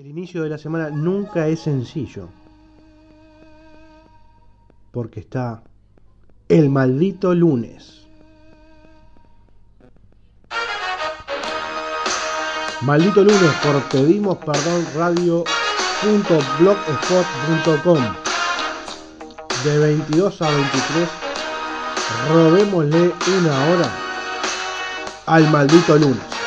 El inicio de la semana nunca es sencillo. Porque está el maldito lunes. Maldito lunes por pedimos perdón radio.blogspot.com de 22 a 23 robémosle una hora al maldito lunes.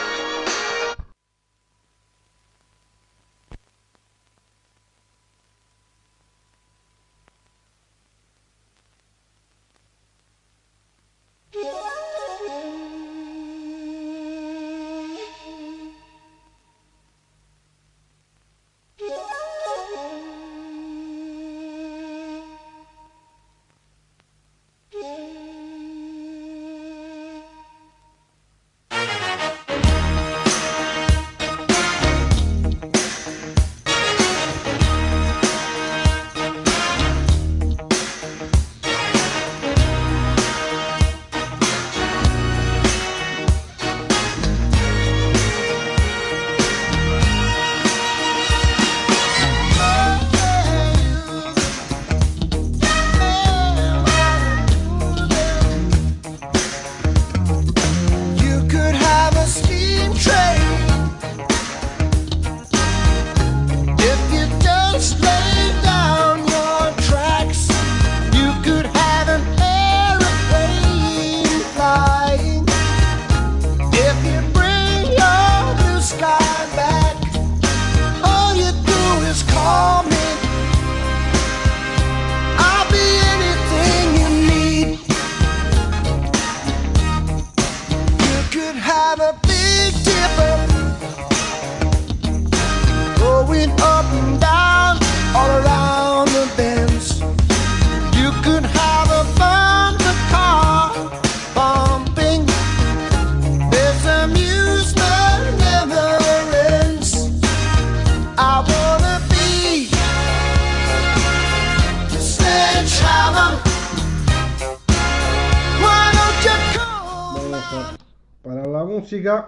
Música.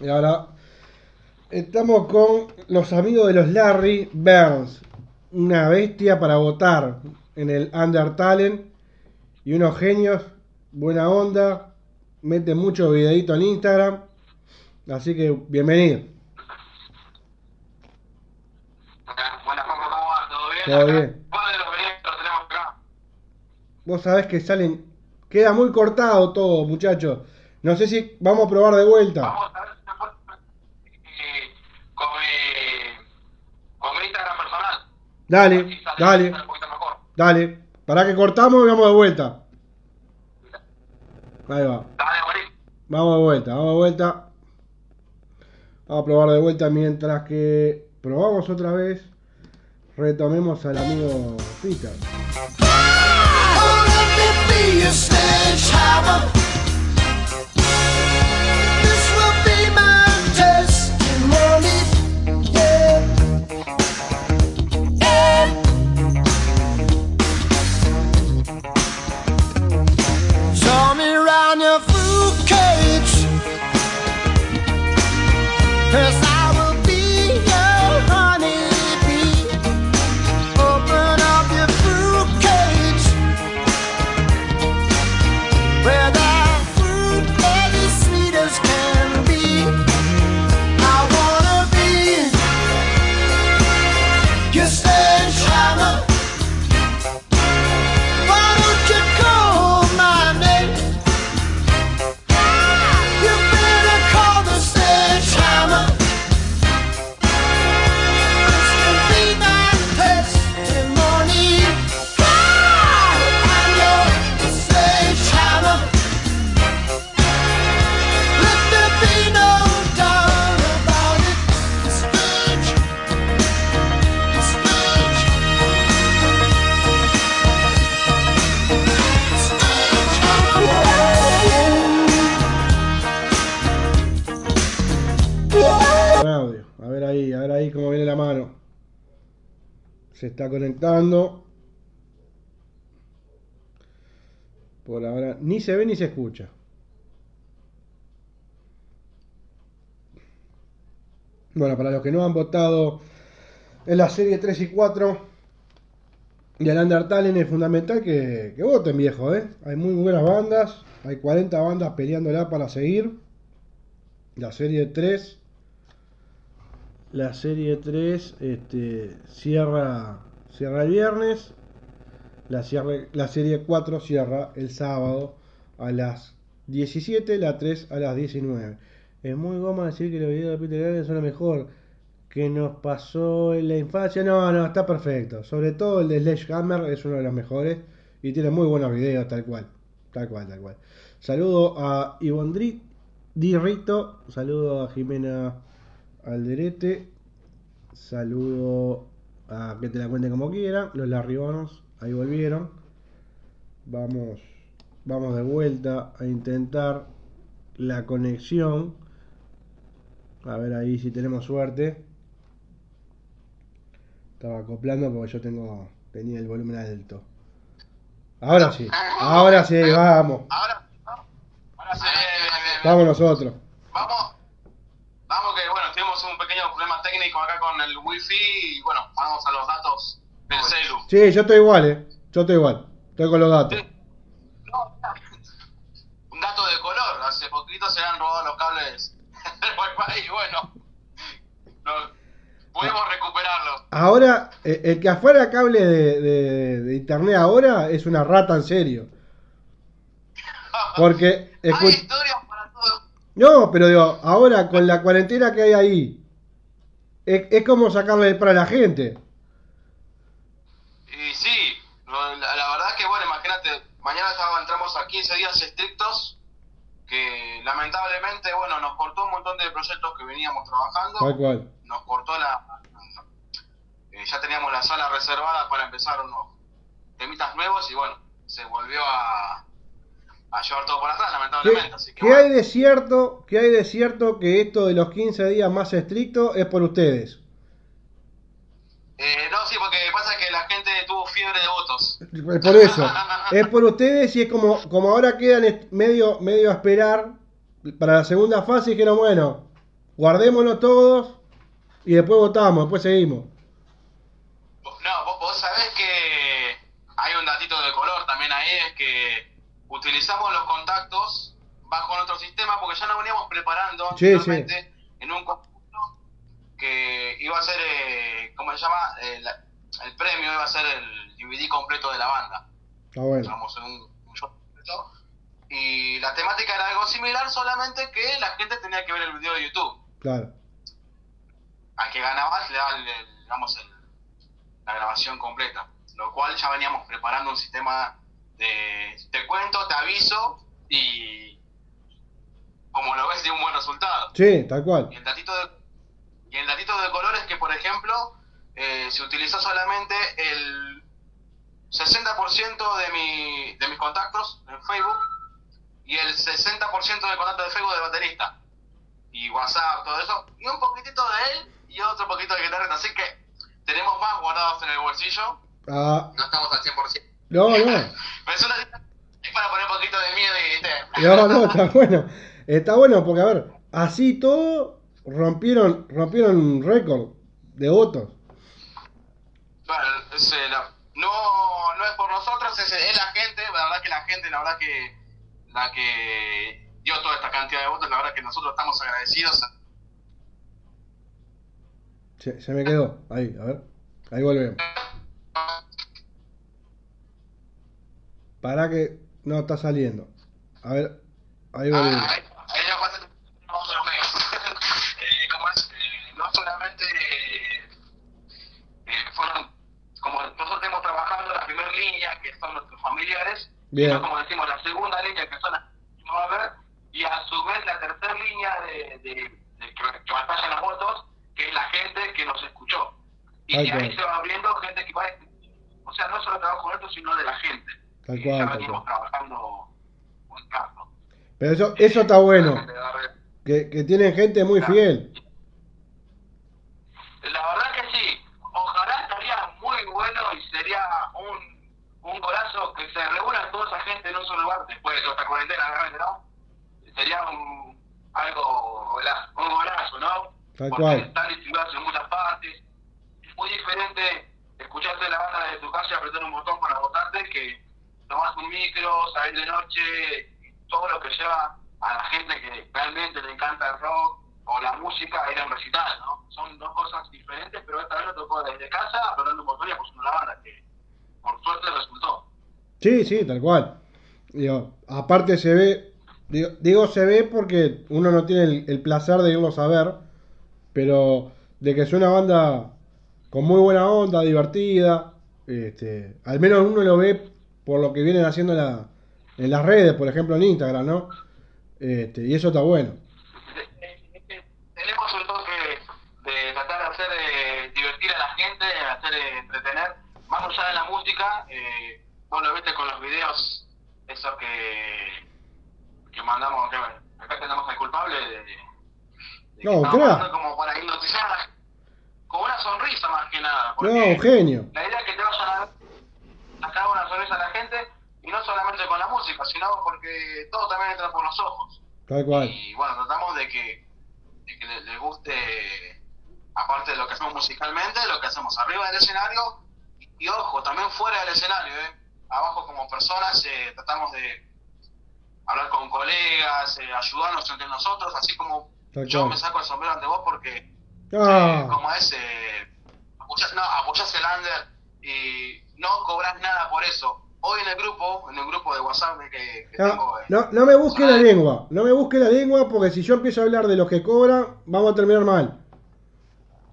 Y ahora estamos con los amigos de los Larry Burns. Una bestia para votar en el Under Talent. Y unos genios. Buena onda. Mete mucho videito en Instagram. Así que bienvenido. Buenas, ¿cómo va? ¿Todo bien? Todo bien. ¿Cuál de los proyectos tenemos acá? Vos sabés que salen. Queda muy cortado todo, muchachos. No sé si vamos a probar de vuelta. Vamos a ver si me puedo eh, con, mi, con mi Instagram personal. Dale, sale- dale. sale. Dale, para que cortamos y vamos de vuelta. Ahí va. Dale, buenísimo. Vamos de vuelta, vamos de vuelta. Vamos a probar de vuelta mientras que probamos otra vez. Retomemos al amigo Peter. Se está conectando. Por ahora ni se ve ni se escucha. Bueno, para los que no han votado en la serie 3 y 4 y el Undertale es fundamental que, que voten, viejo, ¿eh? Hay muy buenas bandas, hay 40 bandas peleándola para seguir. La serie 3 la serie 3 este, cierra, cierra el viernes. La, cierre- la serie 4 cierra el sábado a las 17, la 3 a las 19. Es muy goma decir que los videos de Peter Gabriel son lo mejor que nos pasó en la infancia. No, no, está perfecto. Sobre todo el de Sledgehammer es uno de los mejores y tiene muy buenos videos, tal cual. Tal cual, tal cual. Saludo a Ivondri Di Rito, saludo a Jimena Alderete, saludo a que te la cuenten como quieran, los larribanos, ahí volvieron. Vamos, vamos de vuelta a intentar la conexión. A ver ahí si tenemos suerte. Estaba acoplando porque yo tengo tenía el volumen alto. Ahora sí, ahora sí, vamos. Ahora, ahora sí. Vamos nosotros. Vamos, vamos que bueno, tuvimos un pequeño problema técnico acá con el wifi y bueno, vamos a los datos del celu. Sí, yo estoy igual, eh. Yo estoy igual. Estoy con los datos. No, un dato de color, hace poquito se han robado los cables del wifi y bueno, no, pudimos recuperarlo. Ahora, eh, el que afuera cable de, de- de internet ahora es una rata en serio. Porque, Hay historias para todo. no, pero digo, ahora con la cuarentena que hay ahí, es, es como sacarle para la gente. Y sí, la, la verdad que bueno, imagínate, mañana ya entramos a 15 días estrictos que lamentablemente, bueno, nos cortó un montón de proyectos que veníamos trabajando. Tal cual. nos cortó la... eh, ya teníamos la sala reservada para empezar unos temitas nuevos y bueno, se volvió a, a llevar todo por atrás, ¿Qué, lamentablemente. Así que qué bueno, hay de cierto? ¿Qué hay de cierto que esto de los 15 días más estrictos es por ustedes? eh, no, sí, porque pasa que la gente tuvo fiebre de votos. Es por eso. Es por ustedes y es como, como ahora quedan medio, medio a esperar para la segunda fase y dijeron, bueno, guardémonos todos y después votamos, después seguimos. No, vos, vos sabés que hay un datito de color también ahí, es que utilizamos los contactos bajo nuestro sistema porque ya nos veníamos preparando Sí, en un conjunto que iba a ser, eh, ¿cómo se llama? Eh, la- el premio iba a ser el DVD completo de la banda. Está bueno. Digamos, en un, un show completo. Y la temática era algo similar, solamente que la gente tenía que ver el video de YouTube. Claro. Al que ganaba le daba el- el- digamos, el- la grabación completa. Lo cual ya veníamos preparando un sistema te cuento, te aviso y como lo ves de un buen resultado. Sí, tal cual. Y el datito de, y el datito de color es que, por ejemplo, eh, se utilizó solamente el 60% de, mi, de mis contactos en Facebook y el 60% de contactos de Facebook del baterista. Y WhatsApp, todo eso. Y un poquitito de él y otro poquito de guitarra. Así que tenemos más guardados en el bolsillo. Ah, No estamos al 100%. No, no. Pero es, para poner un poquito de miedo y... No, no, está bueno. Está bueno porque, a ver, así todo rompieron, rompieron récord de votos. Bueno, es, eh, la- no, no es por nosotros, es, es la gente, la verdad que la gente, la verdad que la que dio toda esta cantidad de votos, la verdad que nosotros estamos agradecidos. Se, se me quedó. Ahí, a ver. Ahí volvemos. Para que no está saliendo. A ver, ahí Ah, volvemos. ahí ahí ya pasa otro mes. Eh, ¿cómo es? Eh, no solamente eh, fueron, como nosotros tenemos trabajando la primera línea, que son nuestros familiares, Bien. sino como decimos, la segunda línea, que son las que va a ver, y a su vez la tercera línea de, de, de que, que batallan las votos, que es la gente que nos escuchó. Y de ahí se va abriendo gente que va a o sea, no solo trabajo nuestro, sino de la gente. Tal cual. Pero eso, eso está bueno. Que, que tienen gente muy fiel. La verdad que sí. Ojalá estaría muy bueno y sería un, un golazo que se reúna toda esa gente en un solo lugar después de esta cuarentena, realmente, ¿no? Sería un, algo, un golazo, ¿no? Tal Porque cual. Están distribuidas en muchas partes. Es muy diferente escucharte la banda de tu casa y apretar un botón para votarte que tomás un micro, salís de noche, todo lo que lleva a la gente que realmente le encanta el rock o la música ir a un recital, ¿no? Son dos cosas diferentes, pero esta vez lo tocó desde casa, apretando un botón y pusimos la banda, que por suerte resultó. Sí, sí, tal cual. Digo, aparte se ve, digo, digo se ve porque uno no tiene el, placer de irlos a ver, pero de que es una banda con muy buena onda, divertida, este, al menos uno lo ve por lo que vienen haciendo en, la- en las redes, por ejemplo en Instagram, ¿no? Este, y eso está bueno. Tenemos un toque de tratar de hacer eh, divertir a la gente, de hacer eh, entretener, más allá de la música, eh, vos lo viste con los videos, esos que, que mandamos, que acá tenemos al culpable de, de No, mandando como para hipnotizar con una sonrisa más que nada, No, genio. la idea es que te vayan a sacar una sonrisa a la gente, y no solamente con la música, sino porque todo también entra por los ojos. Tal cual. Y bueno, tratamos de que, de que le, le guste, aparte de lo que hacemos musicalmente, lo que hacemos arriba del escenario y, y ojo, también fuera del escenario, ¿eh? Abajo como personas eh, tratamos de hablar con colegas, eh, ayudarnos entre nosotros, así como Tal yo cual. me saco el sombrero ante vos porque, eh, Ah, como es, eh, apoyás, no, apoyás el under y no cobras nada por eso. Hoy en el grupo, en el grupo de WhatsApp que, que tengo... no, eh, no, no me busque la lengua, no me busque la lengua porque si yo empiezo a hablar de los que cobran, vamos a terminar mal.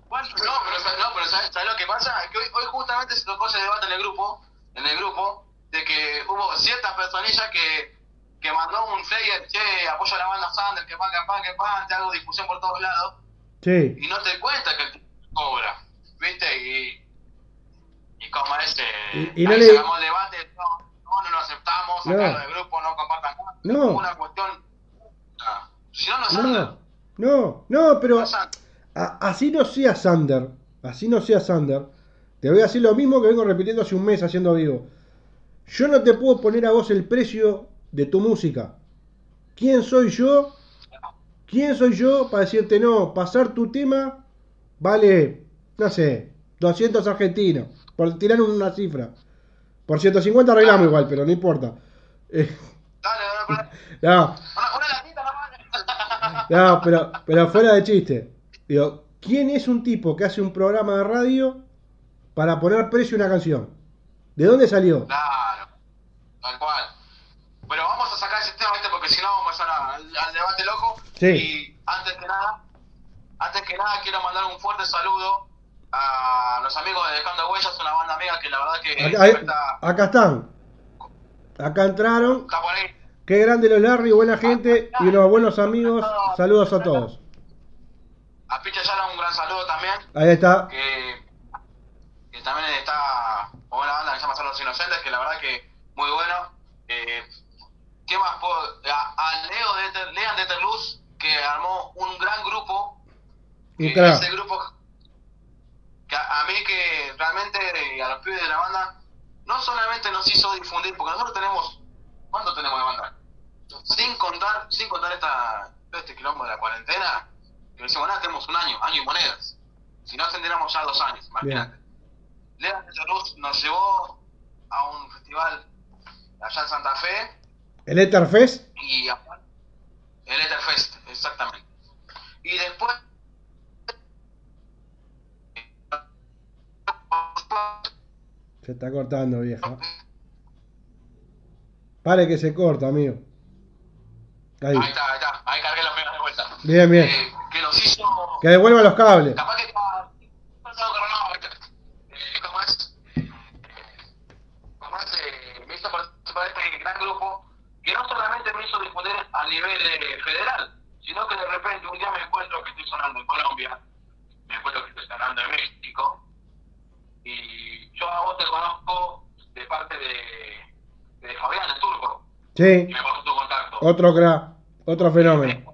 Bueno, no, pero, no, pero ¿sabes, sabes lo que pasa? Es que hoy, hoy justamente se tocó ese debate en el grupo, en el grupo, de que hubo ciertas personillas que, que mandó un flyer, che, apoyo a la banda Sander, que pan, que pan, que pan, te hago difusión por todos lados, Sí, y no te cuenta que el cobra, ¿viste? Y, y como ese, Y- y no le- el debate, no, no, no lo aceptamos, No. del grupo, no compartan nada, No. una cuestión, ah, si no, no Sander, no, no, pero a- así no sea Sander, así no sea Sander, te voy a decir lo mismo que vengo repitiendo hace un mes haciendo vivo. Yo no te puedo poner a vos el precio de tu música. ¿Quién soy yo? ¿Quién soy yo para decirte no? Pasar tu tema vale, no sé, 200 argentinos, por tirar una cifra. Por 150 arreglamos igual, pero no importa. Eh, Dale, dale, dale. no. No, pero, pero fuera de chiste. Digo, ¿quién es un tipo que hace un programa de radio para poner precio a una canción? ¿De dónde salió? Claro, tal cual. Pero vamos a sacar ese tema, ¿viste? Porque si no vamos a- al, al debate loco. Sí. Y antes que nada, antes que nada quiero mandar un fuerte saludo a los amigos de Dejando Huellas, una banda amiga que la verdad que Acá, está, acá están. Acá entraron. está por ahí. Qué grande los Larry, buena gente y unos buenos amigos. Saludos a todos. A Picha Yala un gran saludo también. Ahí está. que, que también está una banda que se llama Son los Inocentes, que la verdad que muy bueno. Eh, ¿Qué más puedo? A, a Leo de Lean de Terluz, que armó un gran grupo. Que crack. ese grupo, que a, a mí que realmente a los pibes de la banda, no solamente nos hizo difundir, porque nosotros tenemos, ¿cuánto tenemos de banda? Sin contar, sin contar esta, este quilombo de la cuarentena, que decimos, nada, tenemos un año, año y monedas. Si no, tendríamos ya dos años, imagínate. Lea de Salud nos llevó a un festival allá en Santa Fe El Etherfest. y el Etherfest, exactamente. Y después Se está cortando, vieja. Pare que se corta, amigo. Ahí. ahí está, ahí está, ahí cargué las megas de vuelta. Bien, bien. Eh, que nos hizo Que devuelva los cables. capaz que está eh, ¿cómo es? ¿Cómo es? Eh, me hizo participar de este gran grupo que no solamente me hizo difundir a nivel eh, federal, sino que de repente un día me encuentro que estoy sonando en Colombia, me encuentro que estoy sonando en México, y yo a vos te conozco de parte de, de Fabián, el turco, Sí. y me pasó tu contacto. Otro crack. Otro fenómeno.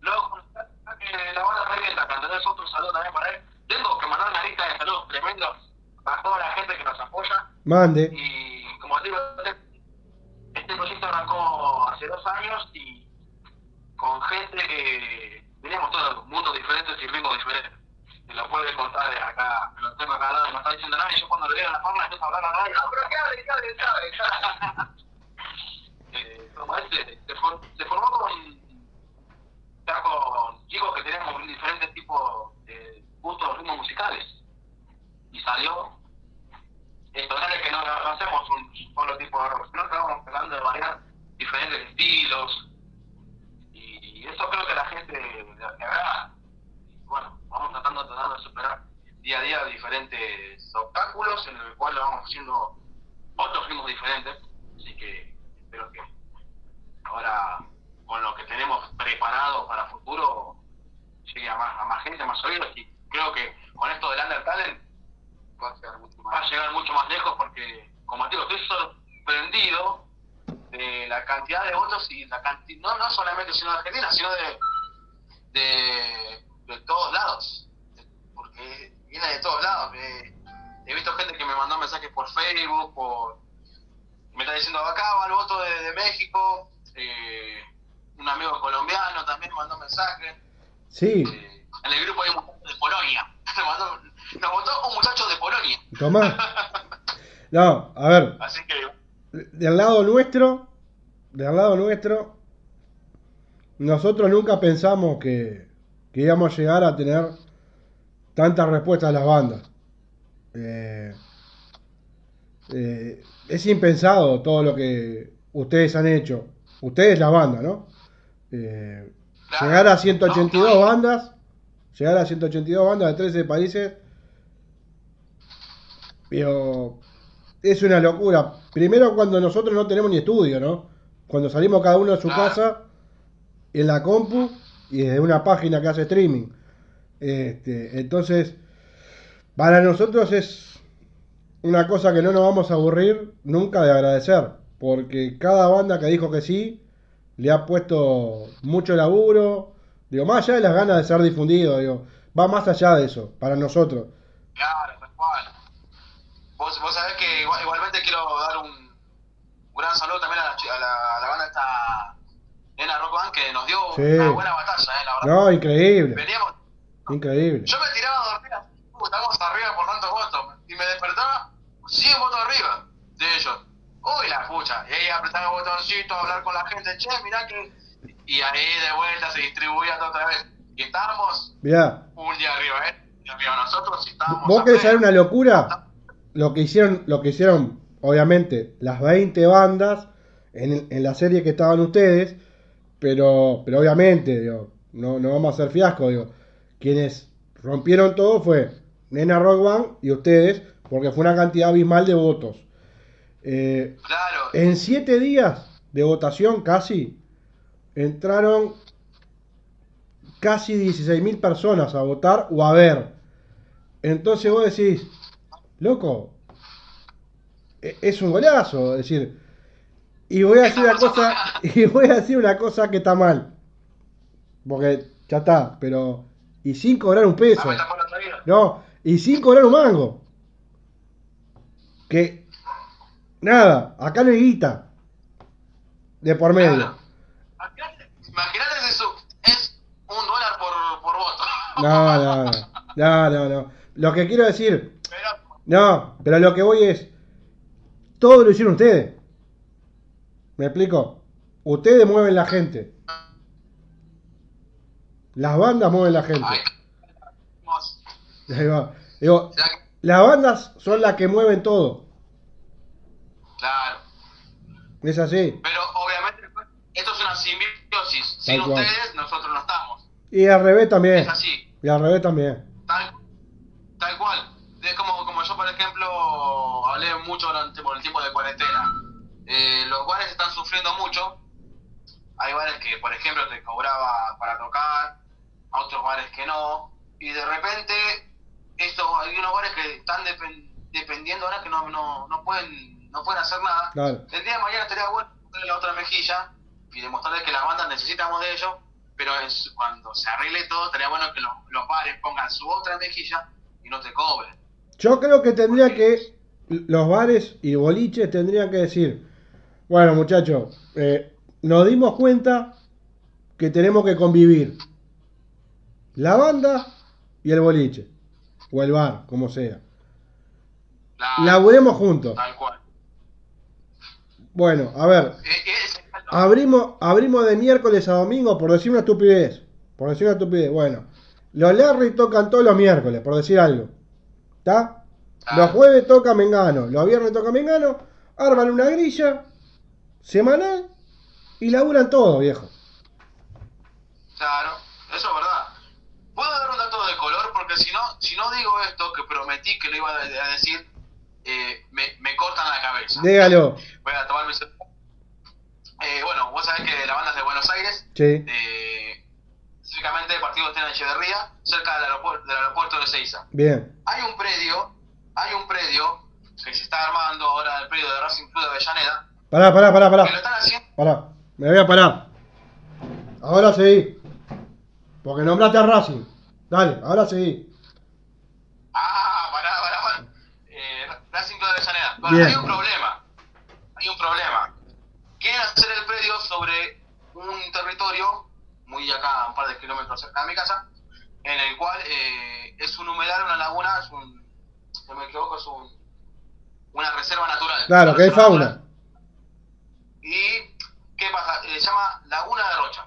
Luego, la banda revienta, cuando tenés otro saludo también para él. Tengo que mandar una lista de saludos tremendos a toda la gente que nos apoya. Mande. Y como te digo, este- este proyecto arrancó hace dos años y con gente que teníamos todos mundos diferentes y ritmos diferentes. Se lo puede contar de acá, me lo tengo acá al lado y no está diciendo nada, y yo cuando le veo la forma empiezo a hablar a nadie. No, pero que hable, que hable, que hable, que hable. eh, como este, se, for- se formó con, ya con chicos que tenemos diferentes tipos de gustos, ritmos musicales. Y salió. Esto no es que no, no hacemos un solo tipo de rock, sino que estamos tratando de variar diferentes estilos. Y eso creo que a la gente le, le agrada. Y bueno, vamos tratando, tratando de superar día a día diferentes obstáculos en el cual vamos haciendo otros ritmos diferentes. Así que espero que ahora con lo que tenemos preparado para futuro llegue a más, a más gente, a más oídos y creo que con esto del Under Talent Va a ser mucho va a más. llegar mucho más lejos porque, como te digo, estoy sorprendido de la cantidad de votos y la cantidad, no, no solamente sino de Argentina, sino de, de, de todos lados, porque viene de todos lados. eh, he visto gente que me mandó mensajes por Facebook, por me está diciendo acá va el voto de, de México, eh, un amigo colombiano también mandó mensajes. Sí, eh, en el grupo hay un muchacho de Polonia, Me mandó- nos votó un muchacho de Tomás. No, a ver, así que del lado nuestro, del lado nuestro, nosotros nunca pensamos que, que íbamos a llegar a tener tantas respuestas a las bandas. Eh, eh, es impensado todo lo que ustedes han hecho. Ustedes la banda, ¿no? Eh, Claro. Llegar a 182 No, no. bandas, llegar a 182 bandas de 13 países, pero es una locura. Primero cuando nosotros no tenemos ni estudio, ¿no? Cuando salimos cada uno de su Claro. casa, en la compu y desde una página que hace streaming. Este, entonces, para nosotros es una cosa que no nos vamos a aburrir nunca de agradecer, porque cada banda que dijo que sí, le ha puesto mucho laburo, digo, más allá de las ganas de ser difundido, digo, va más allá de eso, para nosotros. Claro. Vos, vos sabés que igual- igualmente quiero dar un, gran saludo también a la, a la, a la banda esta Nena Rock Band que nos dio Sí. una buena batalla, eh, la verdad. No, increíble, Veníamos, increíble. yo me tiraba a dormir estamos arriba por tantos votos, y me despertaba 100 votos arriba de ellos. Uy, la pucha, y ahí apretaba el botoncito, hablar con la gente, che, mirá que... Y ahí de vuelta se distribuía otra vez. Y estábamos Mirá, un día arriba, ¿eh? Y arriba nosotros y estábamos... ¿vos querés saber una locura? Lo que hicieron, lo que hicieron, obviamente, las 20 bandas en, en la serie que estaban ustedes, pero, pero obviamente, digo, no, no vamos a hacer fiasco, digo, quienes rompieron todo fue Nena Rock Band y ustedes, porque fue una cantidad abismal de votos. Eh, Claro, en siete días de votación casi entraron casi 16.000 personas a votar o a ver. Entonces vos decís, loco, e- es un golazo, es decir, y voy a decir una cosa, y voy a decir una cosa que está mal, porque ya está, pero y sin cobrar un peso, vida. no, y sin cobrar un mango, que nada, acá no hay guita de por medio. Imagínate, si es un dólar por, por voto. No, no, no, no, no, no. Lo que quiero decir, no, pero lo que voy es, todo lo hicieron ustedes. ¿Me explico? Ustedes mueven la gente. Las bandas mueven la gente. Ahí va. Digo, las bandas son las que mueven todo. claro. Es así. Pero obviamente esto es una simbiosis. Sin ustedes nosotros no estamos. Y al revés también. Es así. Y al revés también. Eh, los bares están sufriendo mucho. Hay bares que, por ejemplo, te cobraba para tocar, otros bares que no. Y de repente, estos, hay unos bares que están depen- dependiendo ahora que no, no, no, pueden, no pueden hacer nada. Claro. El día de mañana estaría bueno ponerle la otra mejilla y demostrarles que las bandas necesitamos de ellos, pero es, cuando se arregle todo, estaría bueno que los, los bares pongan su otra mejilla y no te cobren. Yo creo que tendría que los bares y boliches tendrían que decir, bueno muchachos, eh, nos dimos cuenta que tenemos que convivir la banda y el boliche o el bar, como sea. La, Laburemos juntos. Tal cual. Bueno, a ver. Eh, eh, Abrimos, abrimos de miércoles a domingo por decir una estupidez. Por decir una estupidez. Bueno, los Larry tocan todos los miércoles, por decir algo. ¿Está? Los jueves toca Mengano, los viernes toca Mengano, arman una grilla semanal y laburan todo, viejo. Claro, eso es verdad. Puedo dar un dato de color porque si no, si no digo esto que prometí que lo iba a decir, eh, me, me cortan la cabeza. Dígalo. Voy a tomar mi eh, Bueno, vos sabés que la banda es de Buenos Aires, Sí, eh, específicamente el partido está en Echeverría, cerca del aeropuerto, del aeropuerto de Seiza. bien. Hay un predio, hay un predio que se está armando ahora, el predio de Racing Club de Avellaneda, Pará, pará, pará, pará. están haciendo. Pará. Me voy a parar. Ahora seguí. Porque nombraste a Racing. Dale, ahora seguí. Ah, pará, pará, pará. Eh, Racing Club de Avellaneda. Bueno, hay un problema. Hay un problema. Quieren hacer el predio sobre un territorio, muy acá, un par de kilómetros cerca de mi casa, en el cual eh, es un humedal, una laguna, es un, si no me equivoco, es un, una reserva natural. Claro, que hay fauna. natural. ¿Y qué pasa? Eh, se llama Laguna de Rocha.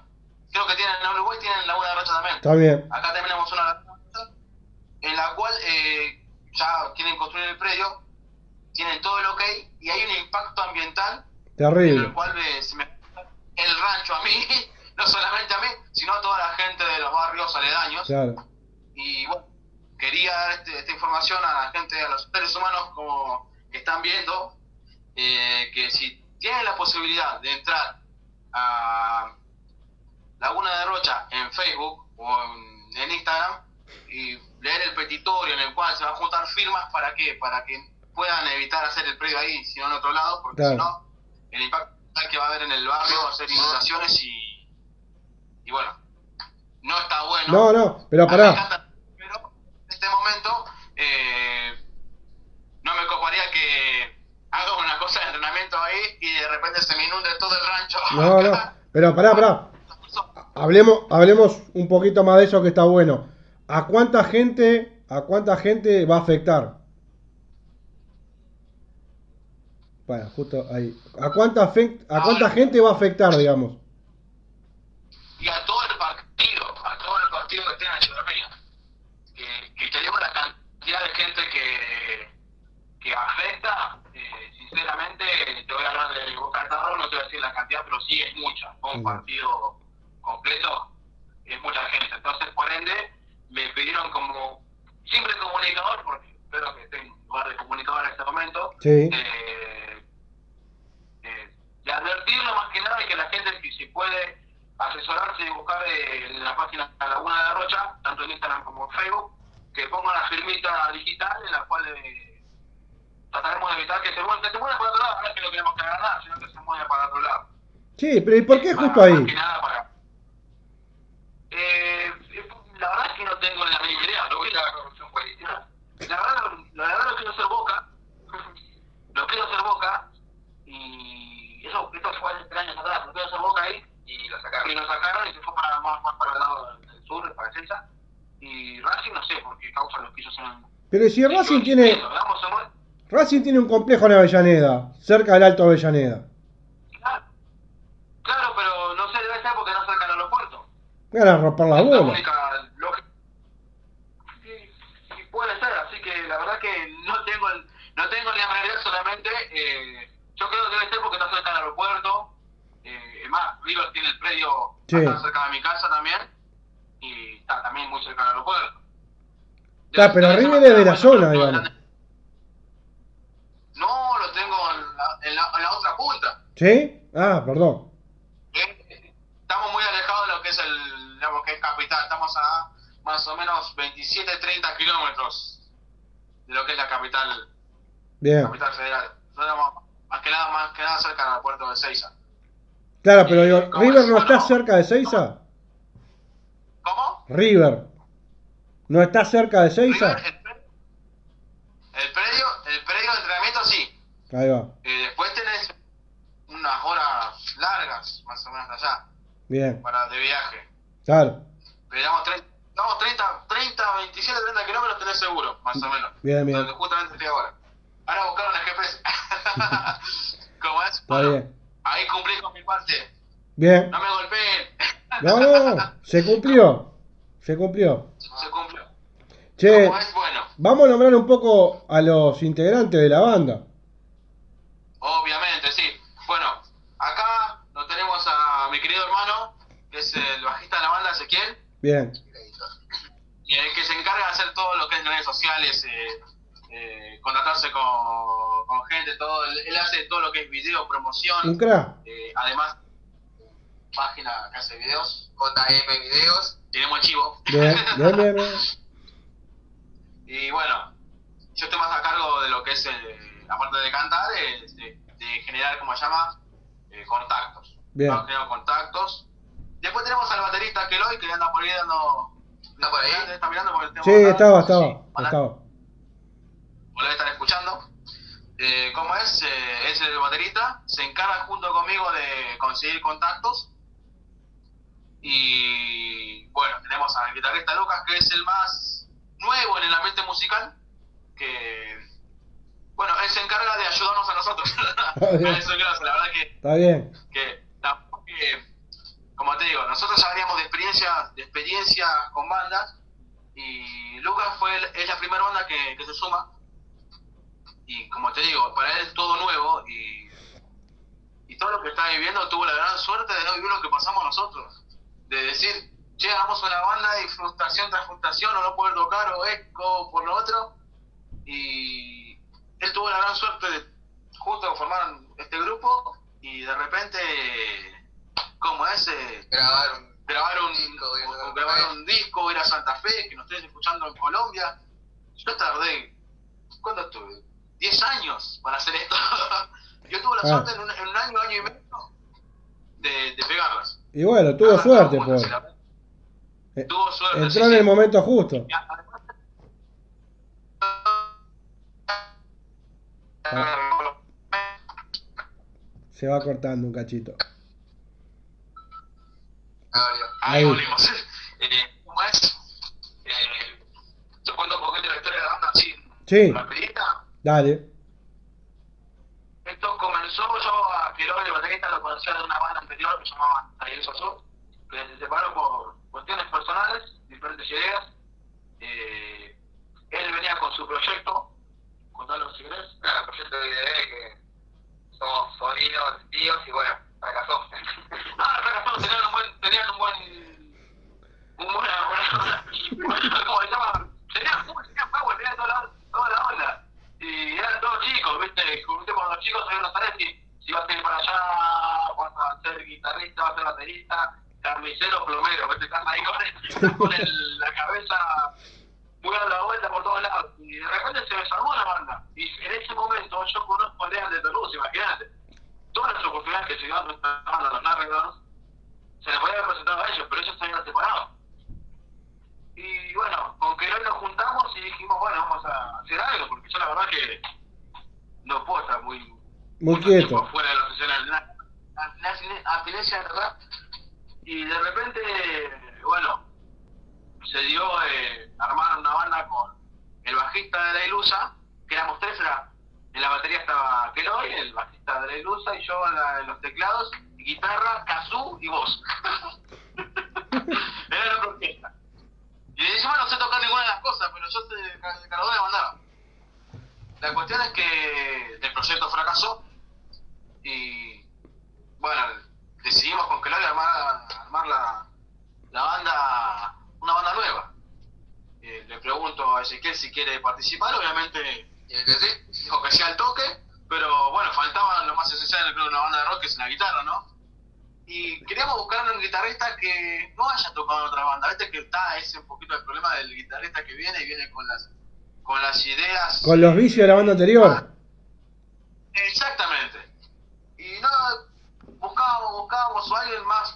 Creo que tienen en Uruguay tienen Laguna de Rocha también. Está bien. Acá tenemos una laguna en la cual eh, ya quieren construir el predio, tienen todo el ok y hay un impacto ambiental en el Terrible. cual eh, se me el rancho a mí, no solamente a mí, sino a toda la gente de los barrios aledaños. Claro. Y bueno, quería dar este- esta información a la gente, a los seres humanos como que están viendo, eh, que si tienen la posibilidad de entrar a Laguna de Rocha en Facebook o en, en Instagram y leer el petitorio en el cual se van a juntar firmas, ¿para qué? Para que puedan evitar hacer el predio ahí, sino en otro lado, porque Claro. si no, el impacto que va a haber en el barrio va a ser inundaciones y, y bueno, no está bueno. No, no, pero pará. encanta, Pero en este momento eh, no me coparía que haga una cosa de entrenamiento ahí y de repente se me inunde todo el rancho. No, no. Pero pará, pará. Hablemos, hablemos un poquito más de eso que está bueno. ¿A cuánta gente, a cuánta gente va a afectar? Bueno, justo ahí. ¿A cuánta, fe- a cuánta gente va a afectar, digamos? Y a todo el partido, a todo el partido que tenga Echeverría. Que, que tenemos la cantidad de gente que, que afecta, sinceramente, te voy a hablar de Boca Tarro, no te voy a decir la cantidad, pero sí es mucha. Un Mm. partido completo es mucha gente. Entonces, por ende, me pidieron como simple comunicador, porque espero que esté en lugar de comunicador en este momento, Sí. eh, eh, de advertirlo más que nada y que la gente si, si puede asesorarse y buscar eh, en la página de Laguna de Rocha, tanto en Instagram como en Facebook, que pongan la firmita digital en la cual eh, trataremos de evitar que se mueva, que se mueva para otro lado, no es que no queremos que haga nada, sino que se mueva para otro lado. Sí, pero ¿y por qué Para- justo Más ahí? que nada para... Eh, la verdad es que no tengo la mínima idea, lo voy a la corrupción política. La verdad, la verdad lo quiero hacer boca, lo quiero hacer boca, y eso, esto fue hace años atrás, lo quiero hacer boca ahí, y lo sacaron, y lo sacaron, y se fue para, más, más para el lado del sur, para Cesa, y Racing no sé por qué causa lo quiso hacer. Pero si Racing tiene, mueve. Racing tiene un complejo en Avellaneda, cerca del Alto Avellaneda. Claro, claro, pero no sé, debe ser porque no cerca del aeropuerto. Van a romper la la bola. Sí, sí, puede ser, así que la verdad que no tengo el, no tengo ni la idea, solamente eh, yo creo que debe ser porque está cerca del aeropuerto. Eh, es más, River tiene el predio Sí. acá cerca de mi casa también y está también muy cerca del aeropuerto. Está, pero River es de la zona, digamos. No, lo tengo en la, en la, en la otra punta. ¿Sí? Ah, perdón. Eh, Estamos muy alejados de lo que es el, digamos que es capital. Estamos a más o menos 27, 30 kilómetros de lo que es la capital, Bien. capital federal. Estamos más que nada, más que nada cerca del aeropuerto de Seiza. Claro, pero digo, ¿Cómo ¿River es? no está Bueno. cerca de Seiza? ¿Cómo? River. ¿No está cerca de Seiza? River, el, pre- el predio, el predio de entrenamiento sí. Ahí va. Eh, después tenés unas horas largas, más o menos allá, Bien. para de viaje. Claro. Pero digamos, tre- digamos 30, 30, 27, 30 kilómetros tenés seguro, más o menos. Bien, bien. Donde justamente estoy ahora. Ahora buscaron el GPS. ¿Cómo es? Está Bueno, bien. ahí cumplí con mi parte. Bien. No me golpeen. No, no, no. Se cumplió. Se cumplió. Se cumplió. Che, ¿Cómo es? Bueno, vamos a nombrar un poco a los integrantes de la banda. obviamente, sí. Bueno, acá lo tenemos a mi querido hermano, que es el bajista de Bien. y el que se encarga de hacer todo lo que es redes sociales, eh, eh, contactarse con, con gente, todo. Él, hace todo lo que es video, Un promoción, crack. eh, además, página que hace videos, JM Videos. tenemos el chivo. Bien, bien, bien, bien. Y bueno, yo estoy más a cargo de lo que es, eh, aparte de cantar, eh, de, de generar, como se llama, eh, contactos. Bien. Generando contactos. Después tenemos al baterista Keloy, que anda por ahí dando... ¿Está por ahí? Está mirando por el tema. Sí, estaba, estaba, Hola. estaba. o lo estar escuchando. Eh, ¿Cómo es? Eh, es el baterista, se encarga junto conmigo de conseguir contactos. Y bueno, tenemos al guitarrista Lucas, que es el más nuevo en el ambiente musical, que bueno, él se encarga de ayudarnos a nosotros. bien. A eso gracias, la verdad que Está bien. que tampoco que, como te digo, nosotros ya veníamos de experiencia, de experiencia con bandas y Lucas fue el- es la primera banda que, se suma. Y como te digo, para él es todo nuevo y, y todo lo que está viviendo tuvo la gran suerte de no vivir lo que pasamos nosotros, de decir, che, hagamos una banda y frustración tras frustración o no poder tocar o eco por lo otro y él tuvo la gran suerte de justo formar este grupo y de repente, como es, eh, Grabar un grabar un, disco, ir a o- o Santa grabar Fe. un disco, ir a Santa Fe, que nos estés escuchando en Colombia. Yo tardé, ¿cuánto estuve? 10 años para hacer esto. Yo tuve la Ah. suerte en un, en un año, año y medio de, de pegarlas. Y bueno, tuvo Ah, suerte, pues. Eh, Tuvo suerte. Entró sí, en sí. el momento justo. Además- Se va cortando un cachito. Ahí, volvimos. Eh, ¿Cómo es? Eh, yo cuento un poquito la historia de la banda así. Sí. rapidita. Dale. Esto comenzó yo a Quiroga, el baterista, lo conocía de una banda anterior que se llamaba Ariel Sosú, que se separó por cuestiones personales, diferentes ideas. Eh, él venía con su proyecto, contalo si querés. Claro, el proyecto de IDE que somos sobrinos, tíos y bueno, fracasó. Ah, fracasó, tenían un buen, tenían un buen, un buen, ¿cómo se llama? Tenían, ¿cómo tenían power, tenían toda la, toda la onda. Y eran todos chicos, viste, viste cuando los chicos no sabes si, si vas a ir para allá, vas a ser guitarrista, vas a ser baterista, carnicero, plomero, viste, estás ahí con, el, con el- la cabeza muy a la vuelta por todos lados. Y de repente se desarmó la banda. Y en ese momento yo conozco a Lean de Toulouse, imagínate. Todas las oportunidades que se dieron a nuestra banda, los Narragons, se les podía haber presentado a ellos, pero ellos se habían separado. Y bueno, con que hoy nos juntamos y dijimos, bueno, vamos a hacer algo, porque yo la verdad que no puedo estar muy, Muy quieto. fuera de la sesión, abstinencia de verdad. Y de repente, bueno, se dio eh, armar una banda con el bajista de la Ilusa, que éramos tres, era, en la batería estaba Keloy, el bajista de la Ilusa, y yo en, la- en los teclados, guitarra, kazoo y voz. era la orquesta. Y encima no sé tocar ninguna de las cosas, pero yo te cargó de mandaba. La cuestión es que el proyecto fracasó y bueno, decidimos con Keloy armar, armar la, la banda, una banda nueva. Eh, le pregunto a Ezequiel si quiere participar, obviamente sí, dijo que sea el toque, pero bueno, faltaba lo más esencial creo, de una banda de rock, que es la guitarra, ¿no? Y queríamos buscar un guitarrista que no haya tocado en otra banda. Viste que está ese un poquito el problema del guitarrista que viene y viene con las con las ideas. Con los vicios de la banda anterior. Exactamente. Y no, buscábamos, buscábamos a alguien más,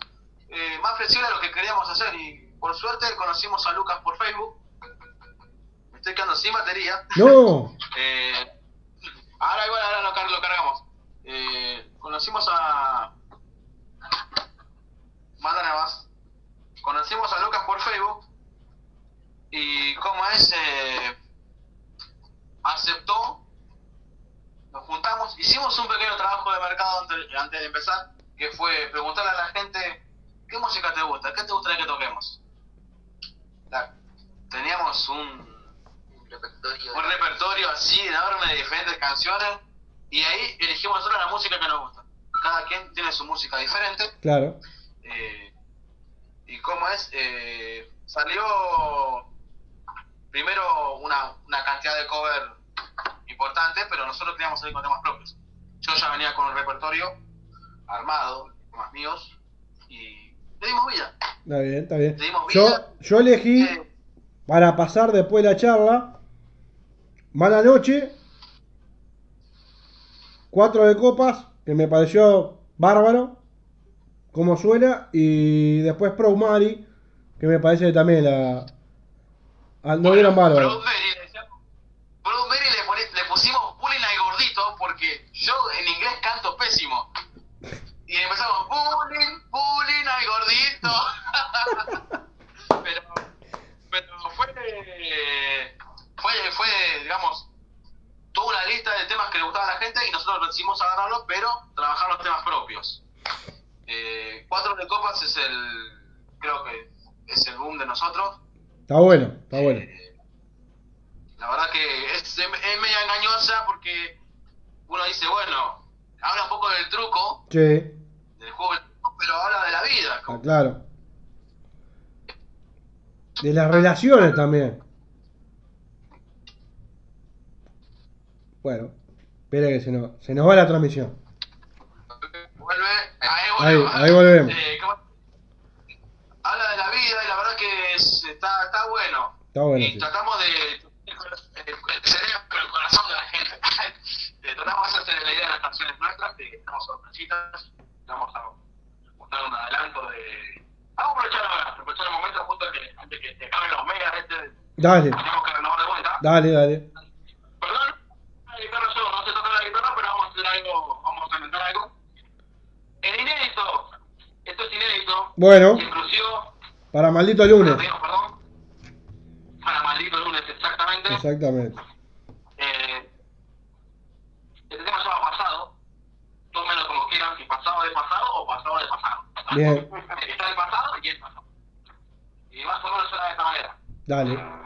eh, más flexible a lo que queríamos hacer. Y por suerte conocimos a Lucas por Facebook. Estoy quedando sin batería. No. Eh, ahora igual, ahora lo, car- lo cargamos. Eh, conocimos a... Mándale más. Conocimos a Lucas por Facebook. Y como es, eh, aceptó hicimos un pequeño trabajo de mercado antes, antes de empezar, que fue preguntarle a la gente qué música te gusta, qué te gustaría que toquemos. La- teníamos un, repertorio. un repertorio así enorme de diferentes canciones y ahí elegimos nosotros la música que nos gusta. Cada quien tiene su música diferente. Claro. Eh, ¿Y cómo es? Eh, salió primero una, una cantidad de cover importante, pero nosotros queríamos salir con temas propios. Yo ya venía con un repertorio armado, temas míos, y le dimos vida. Está bien, está bien. Le dimos Yo, vida. yo elegí Eh, para pasar después de la charla, Mala Noche, cuatro de copas, que me pareció bárbaro, como suena, y después Pro Mari, que me parece también la... ah, no bárbaro. Brown Mary, le decíamos- Brown Mary le, pone- le pusimos bullying al gordito porque yo en inglés canto pésimo. Y empezamos bullying, bullying al gordito. pero, pero fue, fue, digamos, toda una lista de temas que le gustaba a la gente y nosotros decidimos agarrarlos, pero trabajar los temas propios. Eh, Cuatro de Copas es el, creo que es el boom de nosotros. Está bueno, está bueno. Eh, La verdad que es, es media engañosa porque uno dice, bueno, habla un poco del truco, Sí, del juego del truco, pero habla de la vida. como- claro. De las relaciones también. Bueno, espera que se nos, se nos va la transmisión. Vuelve, ahí Ahí, volvemos. ahí volvemos. Eh, ¿cómo? habla de la vida y la verdad que es- está, está bueno. Está bueno, y sí. tratamos de el, cerebro, el corazón de la gente. Eh, tratamos de hacer la idea de las canciones nuestras, que estamos sorpresitas, vamos a mostrar un adelanto de... Vamos a aprovechar ahora, aprovechar el momento justo que, antes que se acaben los megas, este, Dale, tenemos que renovar de vuelta. dale, dale. Perdón, la guitarra yo no sé tocar la guitarra, pero vamos a hacer algo, vamos a inventar algo. En inédito, esto es inédito, Bueno, inclusivo, para maldito lunes. Perdón, perdón. Para maldito lunes, exactamente. Exactamente. Eh, este tema se llama pasado. Tómenlo como quieran, si pasado de pasado o pasado de pasado. Bien. Está el pasado y el pasado. Y más o menos suena de esta manera. Dale.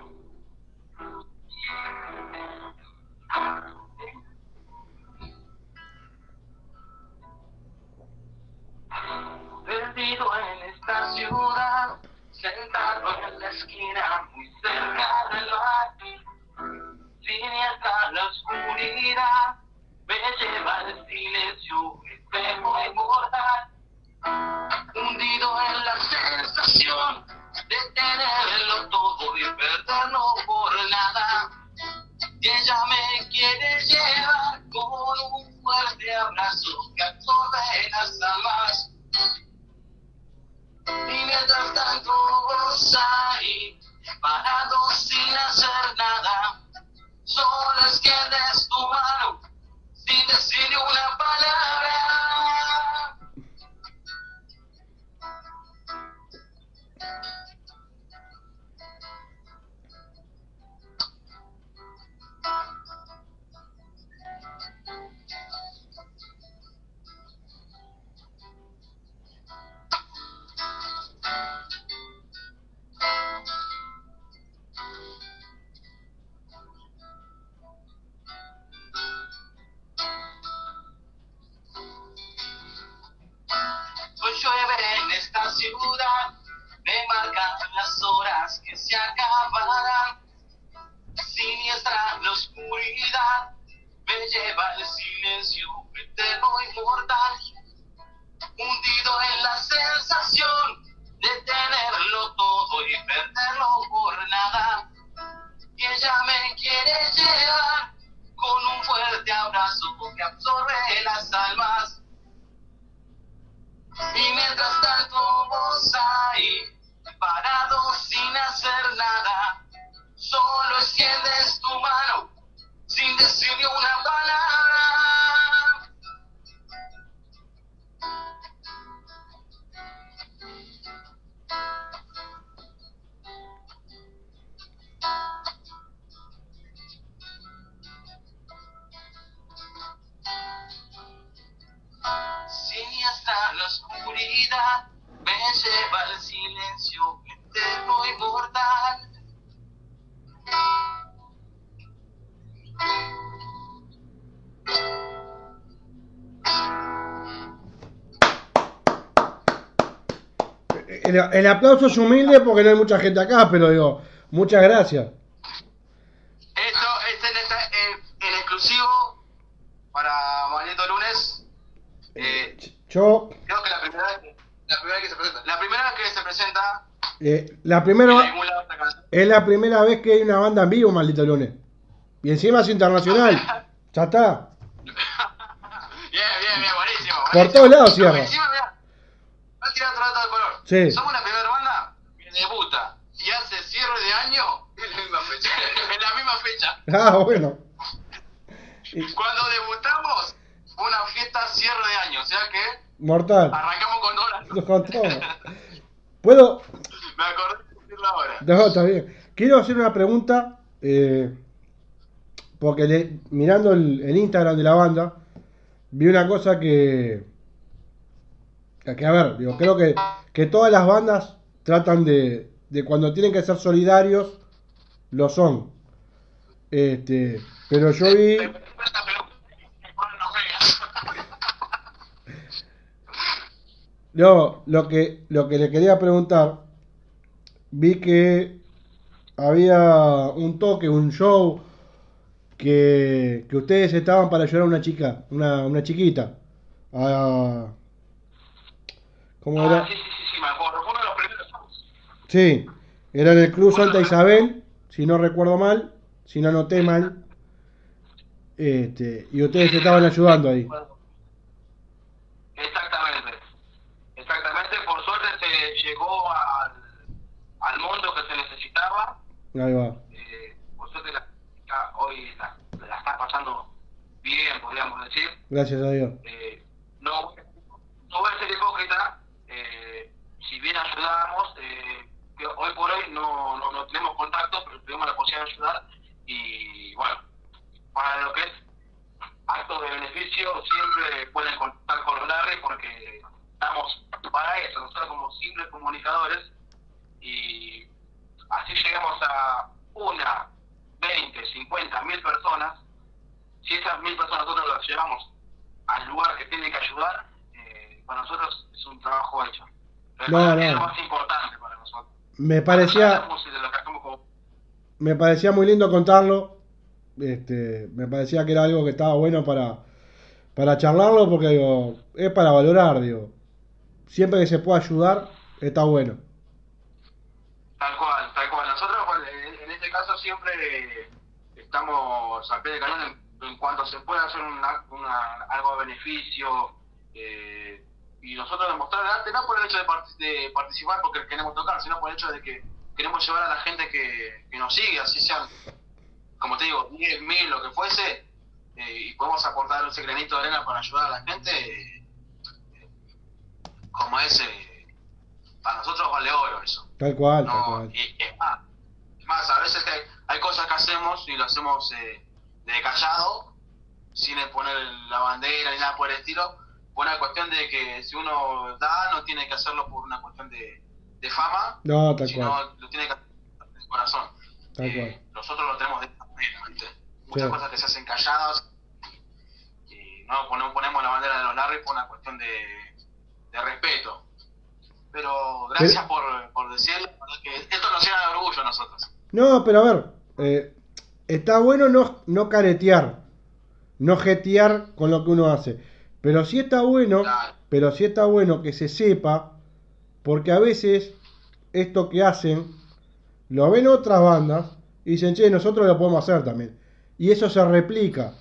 Sin el, el aplauso es humilde porque no hay mucha gente acá, pero digo, muchas gracias. Esto es en, esta- en- en exclusivo para Maldito Lunes. Eh, Yo, creo que la primera la primera vez que se presenta. La primera vez que se presenta eh, la primera, es la primera vez que hay una banda en vivo, maldito lunes. Y encima es internacional. Ya está. Bien, bien, bien, buenísimo. Por todos lados cierra. Encima, mirá, va a tirar otro dato de color. Sí. Somos la primera banda que debuta y hace cierre de año en la misma fecha. en la misma fecha. Ah, bueno. Cuando debutamos, fue una fiesta cierre de año. O sea que Mortal. arrancamos con dólares. Con todo. ¿Puedo? Me acordé de decirlo ahora. No, está bien. Quiero hacer una pregunta. eh, porque le- mirando el, el Instagram de la banda, vi una cosa que. Que a ver, digo, creo que, que todas las bandas tratan de, de cuando tienen que ser solidarios, lo son. Este, pero yo vi. No, lo que, lo que le quería preguntar, vi que había un toque, un show, que, que ustedes estaban para ayudar a una chica, una, una chiquita. A, ¿Cómo Ah, era? sí, sí, sí, sí, me acuerdo. Uno de los primeros shows. Sí, era en el Club Santa Isabel, si no recuerdo mal, si no anoté mal. Este, y ustedes estaban ayudando ahí. Exactamente. Exactamente. Por suerte se llegó al, al mundo que se necesitaba. Ahí va. Eh, por suerte la, la- hoy la, la está pasando bien, podríamos decir. Gracias a Dios. Eh, no voy a ser hipócrita. eh, bien ayudamos, eh, hoy por hoy no, no, no tenemos contacto, pero tuvimos la posibilidad de ayudar. Y bueno, para lo que es actos de beneficio, siempre pueden contar con Larry porque estamos para eso, nosotros como simples comunicadores y así llegamos a una, 20, 50, mil personas. Si esas mil personas nosotros las llevamos al lugar que tienen que ayudar, eh, para nosotros es un trabajo hecho. No, es no. lo más importante para nosotros. Me parecía, me parecía muy lindo contarlo. Este, me parecía que era algo que estaba bueno para, para charlarlo porque digo, es para valorar, digo. Siempre que se pueda ayudar, está bueno. Tal cual, tal cual. Nosotros en, este caso siempre estamos al pie de cañón en, en cuanto se puede hacer una, una- algo de beneficio eh, y nosotros demostrar el arte no por el hecho de, part- de participar porque queremos tocar, sino por el hecho de que queremos llevar a la gente que, que nos sigue, así sean, como te digo, 10, mil, lo que fuese, eh, y podemos aportar ese granito de arena para ayudar a la gente, eh, como ese, para nosotros vale oro eso. Tal cual, tal es más, es más, a veces hay, hay cosas que hacemos y lo hacemos eh, de callado, sin poner la bandera ni nada por el estilo, por una cuestión de que si uno da, no tiene que hacerlo por una cuestión de, de fama, No, tal sino cual. lo tiene que hacer de corazón. Tal Eh, cual. Nosotros lo tenemos de esta manera, ¿viste? Muchas Sí. cosas que se hacen calladas y no ponemos, ponemos la bandera de los Larry por una cuestión de, de respeto. Pero gracias por, por decirlo, la verdad que esto nos llena de orgullo a nosotros. No, pero a ver, eh, está bueno no, no caretear, no jetear con lo que uno hace. Pero sí está bueno, pero sí está bueno que se sepa, porque a veces esto que hacen lo ven otras bandas y dicen, che, nosotros lo podemos hacer también. Y eso se replica.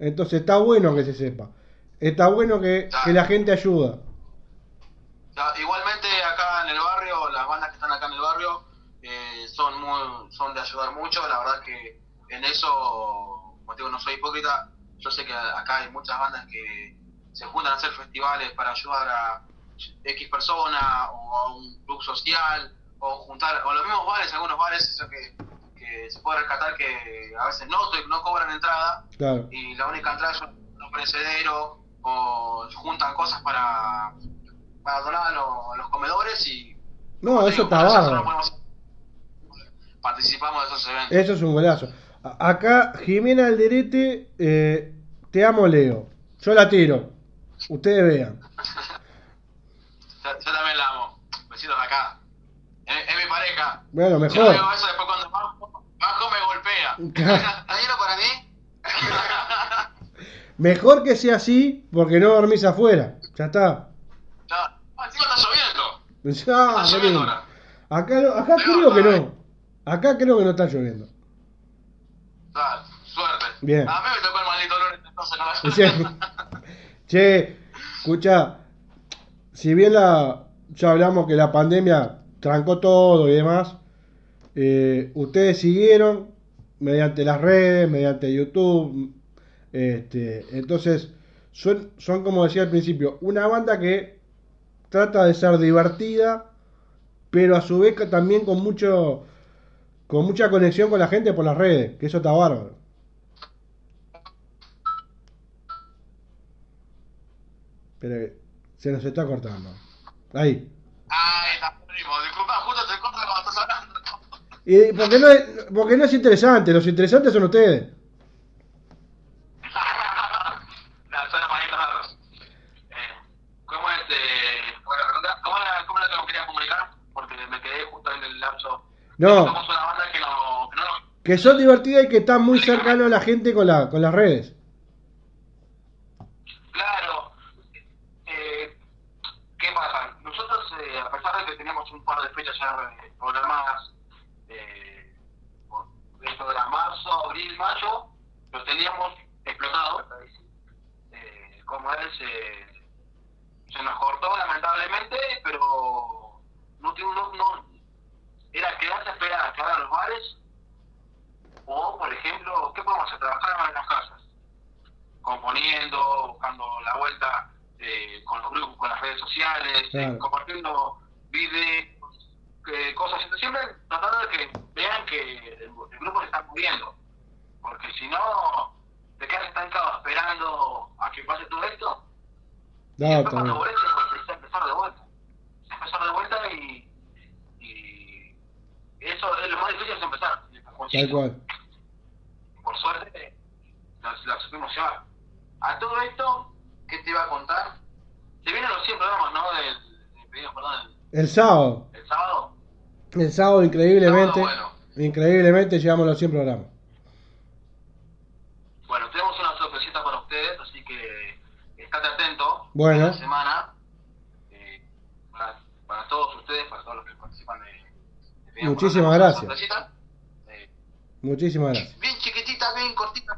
Entonces está bueno que se sepa. Está bueno que, que la gente ayuda. Igualmente acá en el barrio, las bandas que están acá en el barrio eh, son muy, son de ayudar mucho, la verdad que en eso, como digo, no soy hipócrita, yo sé que acá hay muchas bandas que se juntan a hacer festivales para ayudar a X persona o a un club social o juntar, o los mismos bares, algunos bares, eso que, que se puede rescatar que a veces no, no cobran entrada Claro. y la única entrada es un un perecedero o juntan cosas para, para donar a los, a los comedores y No, eso digo, está bárbaro. no participamos de esos eventos Eso es un golazo. Acá, Jimena Alderete, eh, te amo, Leo. Yo la tiro. Ustedes vean. yo, yo también la amo besitos acá Bueno, Yo mejor. digo eso después cuando bajo, bajo me golpea. Claro. ¿Hay uno para mí? Mejor que sea así porque no dormís afuera. Ya está. Ya. Ah, Encima está lloviendo. Ya, Está lloviendo ahora. Acá, no- acá creo que no. Acá creo que no está lloviendo. Dale, suerte. Bien. A mí me tocó el maldito olor, entonces no Che, che, escucha, si bien la, ya hablamos que la pandemia trancó todo y demás, eh, ustedes siguieron mediante las redes, mediante YouTube, este, entonces son, son como decía al principio, una banda que trata de ser divertida, pero a su vez también con mucho, con mucha conexión con la gente por las redes, que eso está bárbaro. Pero se nos está cortando. Ahí. Ay, está primo. Disculpa, justo te corto cuando estás hablando. Y porque no, es, porque no es interesante, los interesantes son ustedes. Eh. Eh, buena pregunta. ¿Cómo era, ¿Cómo era que me quería comunicar? Porque me quedé justo en el lapso. No. Somos una banda que no. que no Que son divertidas y que están muy cercanos a la gente con, la, con las redes. Claro. Eh, ¿Qué pasa? Nosotros, eh, a pesar de que teníamos un par de fechas ya eh, programadas, eh, por- esto era marzo, abril, mayo, los teníamos explotados. Eh, como es, eh, se nos cortó lamentablemente, pero no, tiene- no, no era quedarse a esperar a que abran los bares, o por ejemplo, ¿qué podemos hacer? Trabajar en las casas componiendo, buscando la vuelta eh, con los grupos, con las redes sociales, eh, Claro. compartiendo videos, eh, cosas, siempre tratando de que vean que el, el grupo se está moviendo, porque si no, te quedas estancado esperando a que pase todo esto, y No, después está cuando bien. volvés es empezar de vuelta, es empezar de vuelta y, y eso es lo más difícil es empezar. Tal cual. Por suerte, la, supimos llevar. A todo esto, ¿qué te iba a contar? Se vienen los 100 programas, ¿no? Del, perdón, El sábado. el, el sábado. El sábado increíblemente. Sábado, Increíblemente llegamos a los 100 programas. Bueno, tenemos una sorpresita para ustedes, así que estate Bueno. Esta semana, eh, para, para todos ustedes, para todos los que participan de. de Muchísimas gracias. Eh, Muchísimas gracias. Bien chiquitita, bien cortita.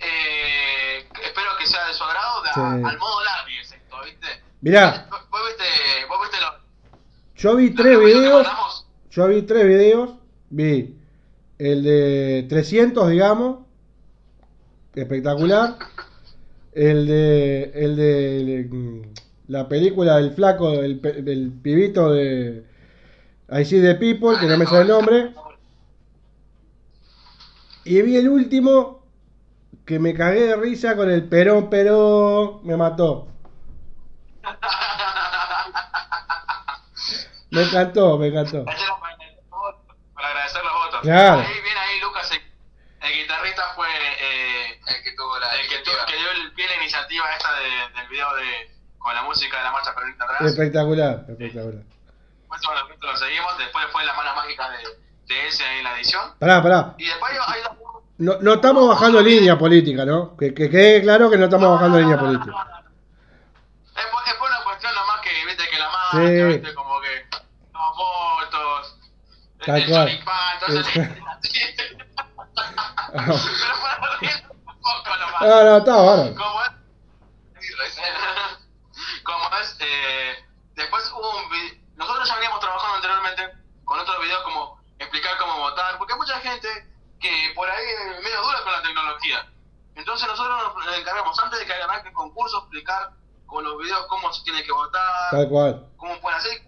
Eh, espero que sea de su agrado. de- Sí. Al modo Larry es esto, ¿viste? Mirá, Vos vos viste, vos viste lo, yo vi tres videos? Yo vi tres videos. Vi el de 300, digamos. Espectacular. El de, el de mm, la película del flaco, del, del pibito de I See the People, que no me sale el nombre. Y vi el último que me cagué de risa con el Perón, Perón, me mató. Me encantó, me encantó. Para, para agradecer los votos. Claro. Ahí viene ahí Lucas, el, el guitarrista fue eh, el que tuvo la, el que, tu- que dio el pie a la iniciativa esta de- del video de con la música de la marcha peronista atrás. Espectacular, espectacular. Bueno, nosotros lo seguimos, después fue la mano mágica de, de ese en la edición. Pará, pará. Y después hay, No, no estamos bajando línea política, ¿no? Que, que quede claro que no estamos bajando No, no, línea no, no, política. no, no. Es por, es por una cuestión nomás que, viste, que la marcha, Sí. viste, como que los votos, Tal el cual. entonces. Pero para un poco nomás. Ah, no, está. Como es, eh, después hubo un vi- nosotros ya veníamos trabajando anteriormente con otros videos como explicar cómo votar, porque hay mucha gente que por ahí es medio dura con la tecnología. Entonces nosotros nos encargamos antes de que arranque el concurso explicar con los videos cómo se tiene que votar, Tal cual. cómo pueden hacer.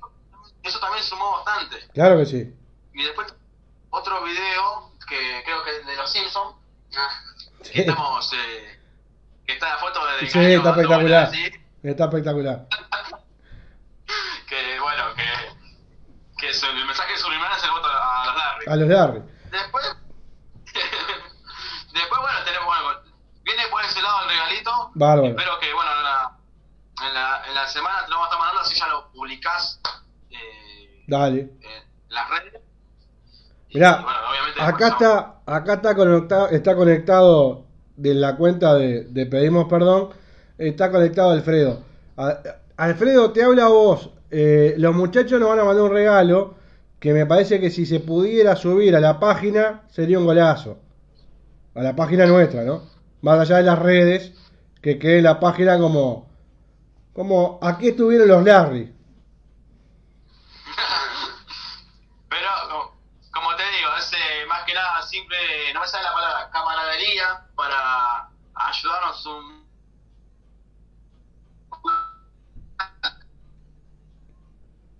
Eso también sumó bastante. Claro que sí. Y después otro video que creo que es de los Simpsons, Sí, que estamos eh, que está la foto de Sí, está espectacular. así, Está espectacular. que bueno que que el mensaje subliminal es el voto a los Larry A los Larry. después después bueno tenemos bueno viene por ese lado el regalito Bárbaro. espero que bueno en la, en la, en la semana te lo vamos a estar mandando así ya lo publicás eh, Dale. en las redes Y, Mirá, bueno, acá está, acá está conectado, está conectado de la cuenta de, de Pedimos Perdón, está conectado Alfredo. Alfredo, te habla vos. Eh, los muchachos nos van a mandar un regalo que me parece que si se pudiera subir a la página sería un golazo. A la página nuestra, ¿no? Más allá de las redes, que quede la página como, como aquí estuvieron los Larry.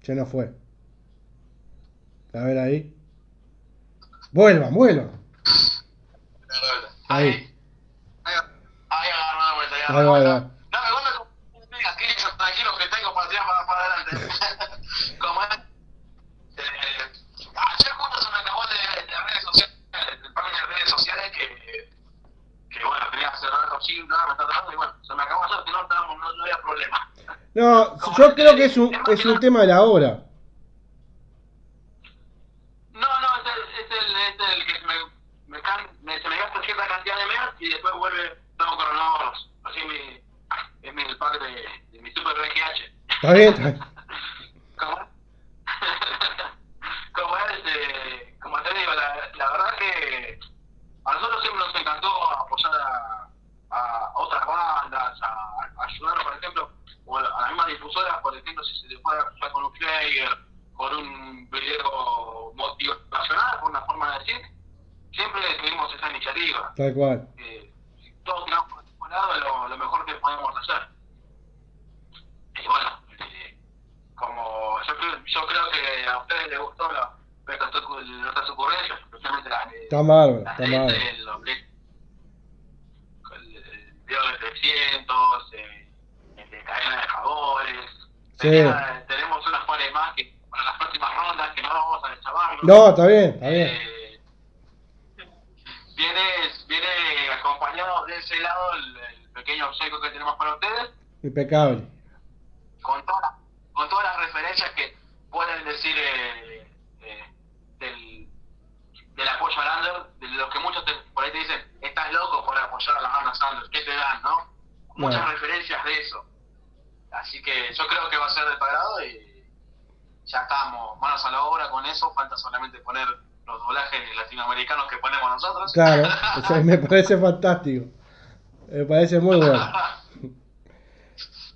Se nos fue. A ver ahí. Vuelvan, vuelvan. Ahí. Ahí. Ahí, ahí va, la ahí vuelta. No, me gusta como me digas que yo tranquilo que tengo para tirar para, para adelante. como es. Eh, ayer justo se me acabó de, de redes sociales, el panel de redes sociales que, que bueno, tenía que cerrar los chicos, me está tratando y bueno, se me acabó ayer que no, estábamos- no, no había problema. No, yo creo que es un, es un tema de la hora. No, no, es el, es el, es el que me, me, can, me, se me gasta cierta cantidad de mes y después vuelve todo coronavirus. Así mi, es mi, el pack de, de mi super VGH. Está bien, está bien. ¿Cómo? como es, eh, como te digo, la, la verdad que a nosotros siempre nos encantó apoyar a, a otras bandas, a, a ayudarnos, por ejemplo, o a las mismas difusoras, por ejemplo, si se le puede ayudar con un flyer, con un video motivacional, por una forma de decir, siempre tuvimos esa iniciativa. Tal cual. Eh, todos tiramos por el lado lo, lo mejor que podemos hacer. Y bueno, eh, como yo creo, yo creo que a ustedes les gustó la, nuestras, ocu- nuestras ocurrencias, especialmente las de, Está las está bárbaro. este, el, video de 300, eh, el de cadena de favores. Sí. Tenemos unas pares más que para las próximas rondas que no vamos a deschavarnos. No, está bien, está bien. Eh, viene, viene acompañado de ese lado el, el pequeño obsequio que tenemos para ustedes, Impecable. con, todas con todas las referencias que pueden decir eh, eh, del, del apoyo al under, de los que muchos te- por ahí te dicen, estás loco por apoyar a las bandas under, ¿qué te dan, no? Muchas Bueno. referencias de eso. Así que yo creo que va a ser de tu agrado y ya estamos manos a la obra con eso, falta solamente poner los doblajes latinoamericanos que ponemos nosotros. Claro, o sea, me parece fantástico. Me parece muy bueno.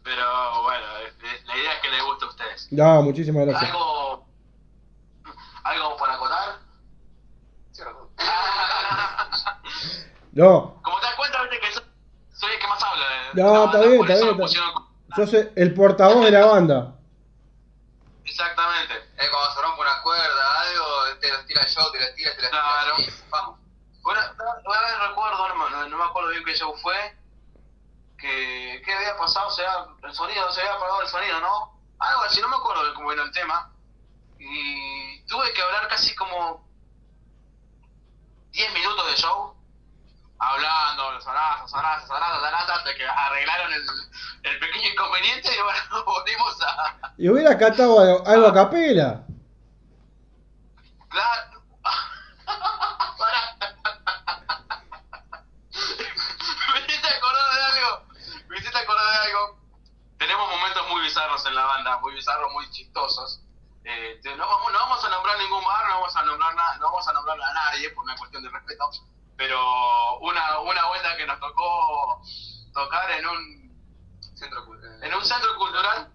Pero bueno, eh, la idea es que les guste a ustedes. No, muchísimas gracias. ¿Algo, algo por acotar? No, Como te das cuenta, viste que soy, soy el que más habla. de- de No, la está bien, está bien, pusieron- yo soy el portavoz de la banda. Exactamente. Es cuando se rompe una cuerda, algo, te los tira el show, te los tira, te los tira. Claro. y vamos. Bueno, una vez recuerdo, no, me- no me acuerdo bien qué show fue, que, que había pasado, o sea, el sonido, se había apagado el sonido, ¿no? Algo así, no me acuerdo de cómo era el tema. Y tuve que hablar casi como 10 minutos de show, hablando, sonaza, sonaza, sonaza, sonaza, hasta que arreglaron el, el pequeño inconveniente y bueno, volvimos a... Y hubiera cantado algo, algo a capela. Claro. Pará. Me hiciste acordar de algo. Me hiciste acordar de algo. Tenemos momentos muy bizarros en la banda, muy bizarros, muy chistosos. Eh, no, vamos, no vamos a nombrar ningún bar, no vamos a nombrar na- no vamos a nombrar a nadie por una cuestión de respeto. Pero una, una vuelta que nos tocó tocar en un Centro cultural. en un centro cultural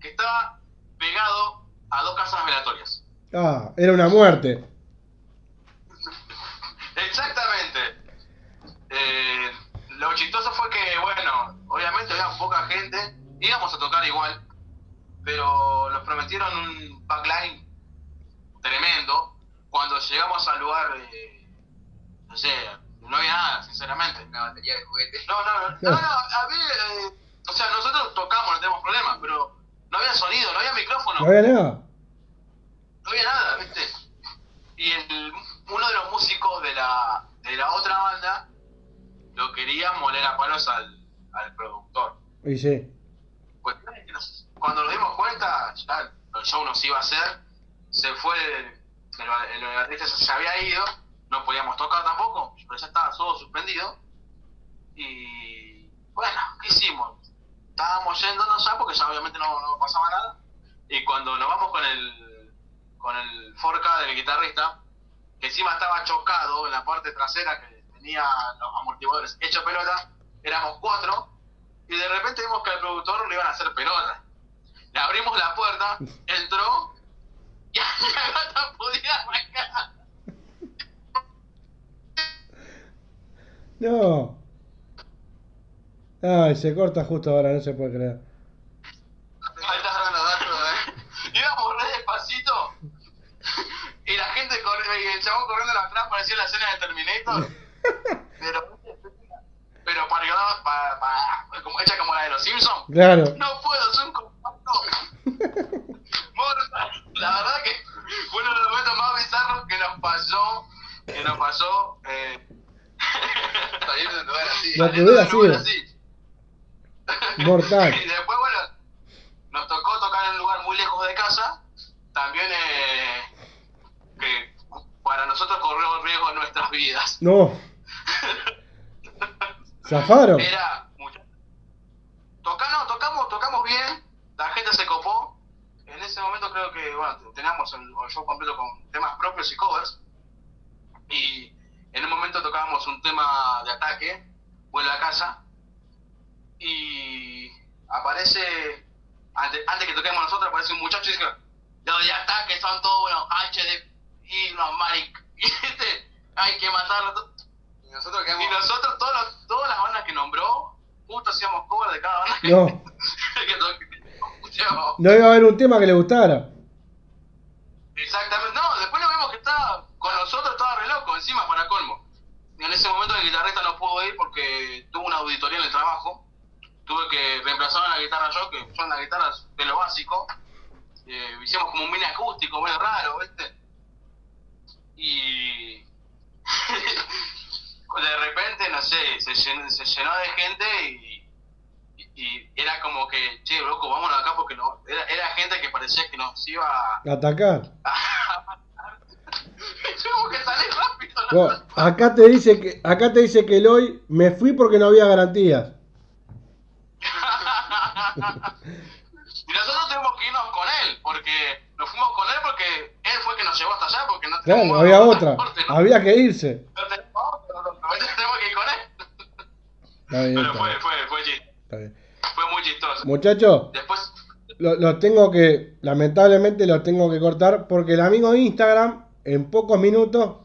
que estaba pegado a dos casas velatorias. Ah, era una muerte. Exactamente. Eh, lo chistoso fue que, bueno, obviamente había poca gente, íbamos a tocar igual, pero nos prometieron un backline tremendo. Cuando llegamos al lugar, eh, no sé, no había nada, sinceramente. Una batería de juguetes. No, no, no, no, no, había, eh, o sea, nosotros tocamos, no tenemos problemas, pero no había sonido, no había micrófono No había nada. no había nada, ¿viste? Y el, uno de los músicos de la, de la otra banda lo quería moler a palos al, al productor. Y sí. Pues, cuando nos dimos cuenta, ya el show nos iba a hacer, se fue el, el se, había ido, no podíamos tocar tampoco, pero ya estaba todo suspendido. Y bueno, ¿qué hicimos? Estábamos yéndonos ya porque ya obviamente no, pasaba nada. Y cuando nos vamos con el con el Forca del guitarrista, que encima estaba chocado en la parte trasera que tenía los amortiguadores hecho pelota, éramos cuatro, y de repente vimos que al productor le iban a hacer pelota. Le abrimos la puerta, entró, y la gata podía arrancar. No. Ay, se corta justo ahora, no se puede creer. Ahí estás dando eh. Íbamos re despacito. Y la gente corre, y el chabón corriendo atrás parecía la escena de Terminator. Pero, pero para, para, para, como hecha como la de los Simpsons. Claro. No puedo, soy un compacto. Mortal. La verdad que fue uno de los momentos más bizarros pasó. Que nos pasó. Eh, de así. Saliendo de lugar. Mortal. y después, bueno, nos tocó tocar en un lugar muy lejos de casa. También eh, que para nosotros corrió riesgo nuestras vidas. No. Zafaron. Era mucho. Tocamos, tocamos bien, la gente se copó. En ese momento creo que, bueno, teníamos el, el show completo con temas propios y covers. Y en un momento tocábamos un tema de ataque, vuelve a casa. Y aparece, antes, antes que toquemos nosotros, aparece un muchacho y dice, los de ataque son todos unos HD y unos maric. Hay que matarlos. Y nosotros quedamos. Y nosotros, todos los- todas las bandas que nombró, justo hacíamos cover de cada banda que, No. que No iba a haber un tema que le gustara. Exactamente. No, después lo vimos que estaba con nosotros, estaba re encima para colmo. En ese momento el guitarrista no pudo ir porque tuvo una auditoría en el trabajo. Tuve que reemplazar en la guitarra yo, que son las guitarras de lo básico. Eh, hicimos como un mini acústico, medio raro, ¿viste? Y de repente, no sé, se llenó, se llenó de gente y, y, y era como que, che, loco, vámonos acá porque no, era, era gente que parecía que nos iba a... Atacar. que salir rápido. ¿no? Vos, acá te dice que acá te dice que Eloy me fui porque no había garantías. y nosotros tuvimos que irnos con él, porque nos fuimos con él porque él fue el que nos llevó hasta allá, porque no Claro, había otra. ¿no? Había que irse. No tenemos que ir con él. Está bien, Pero está fue, fue, fue, está bien. fue muy chistoso. Muchachos, Después, lo, lo tengo que, lamentablemente lo tengo que cortar porque el amigo de Instagram en pocos minutos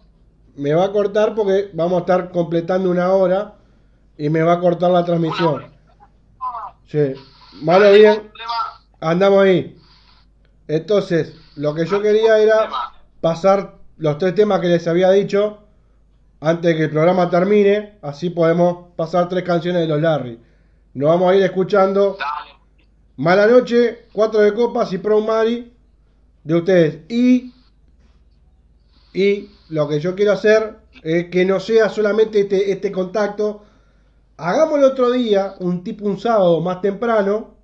me va a cortar porque vamos a estar completando una hora y me va a cortar la transmisión. Sí, malo bien, andamos ahí. Entonces, lo que yo quería era pasar los tres temas que les había dicho antes de que el programa termine, así podemos pasar tres canciones de los Larry. Nos vamos a ir escuchando. Mala Noche, Cuatro de Copas y Pro Mari de ustedes. Y, y lo que yo quiero hacer es que no sea solamente este, este contacto. Hagamos el otro día, un tipo un sábado más temprano,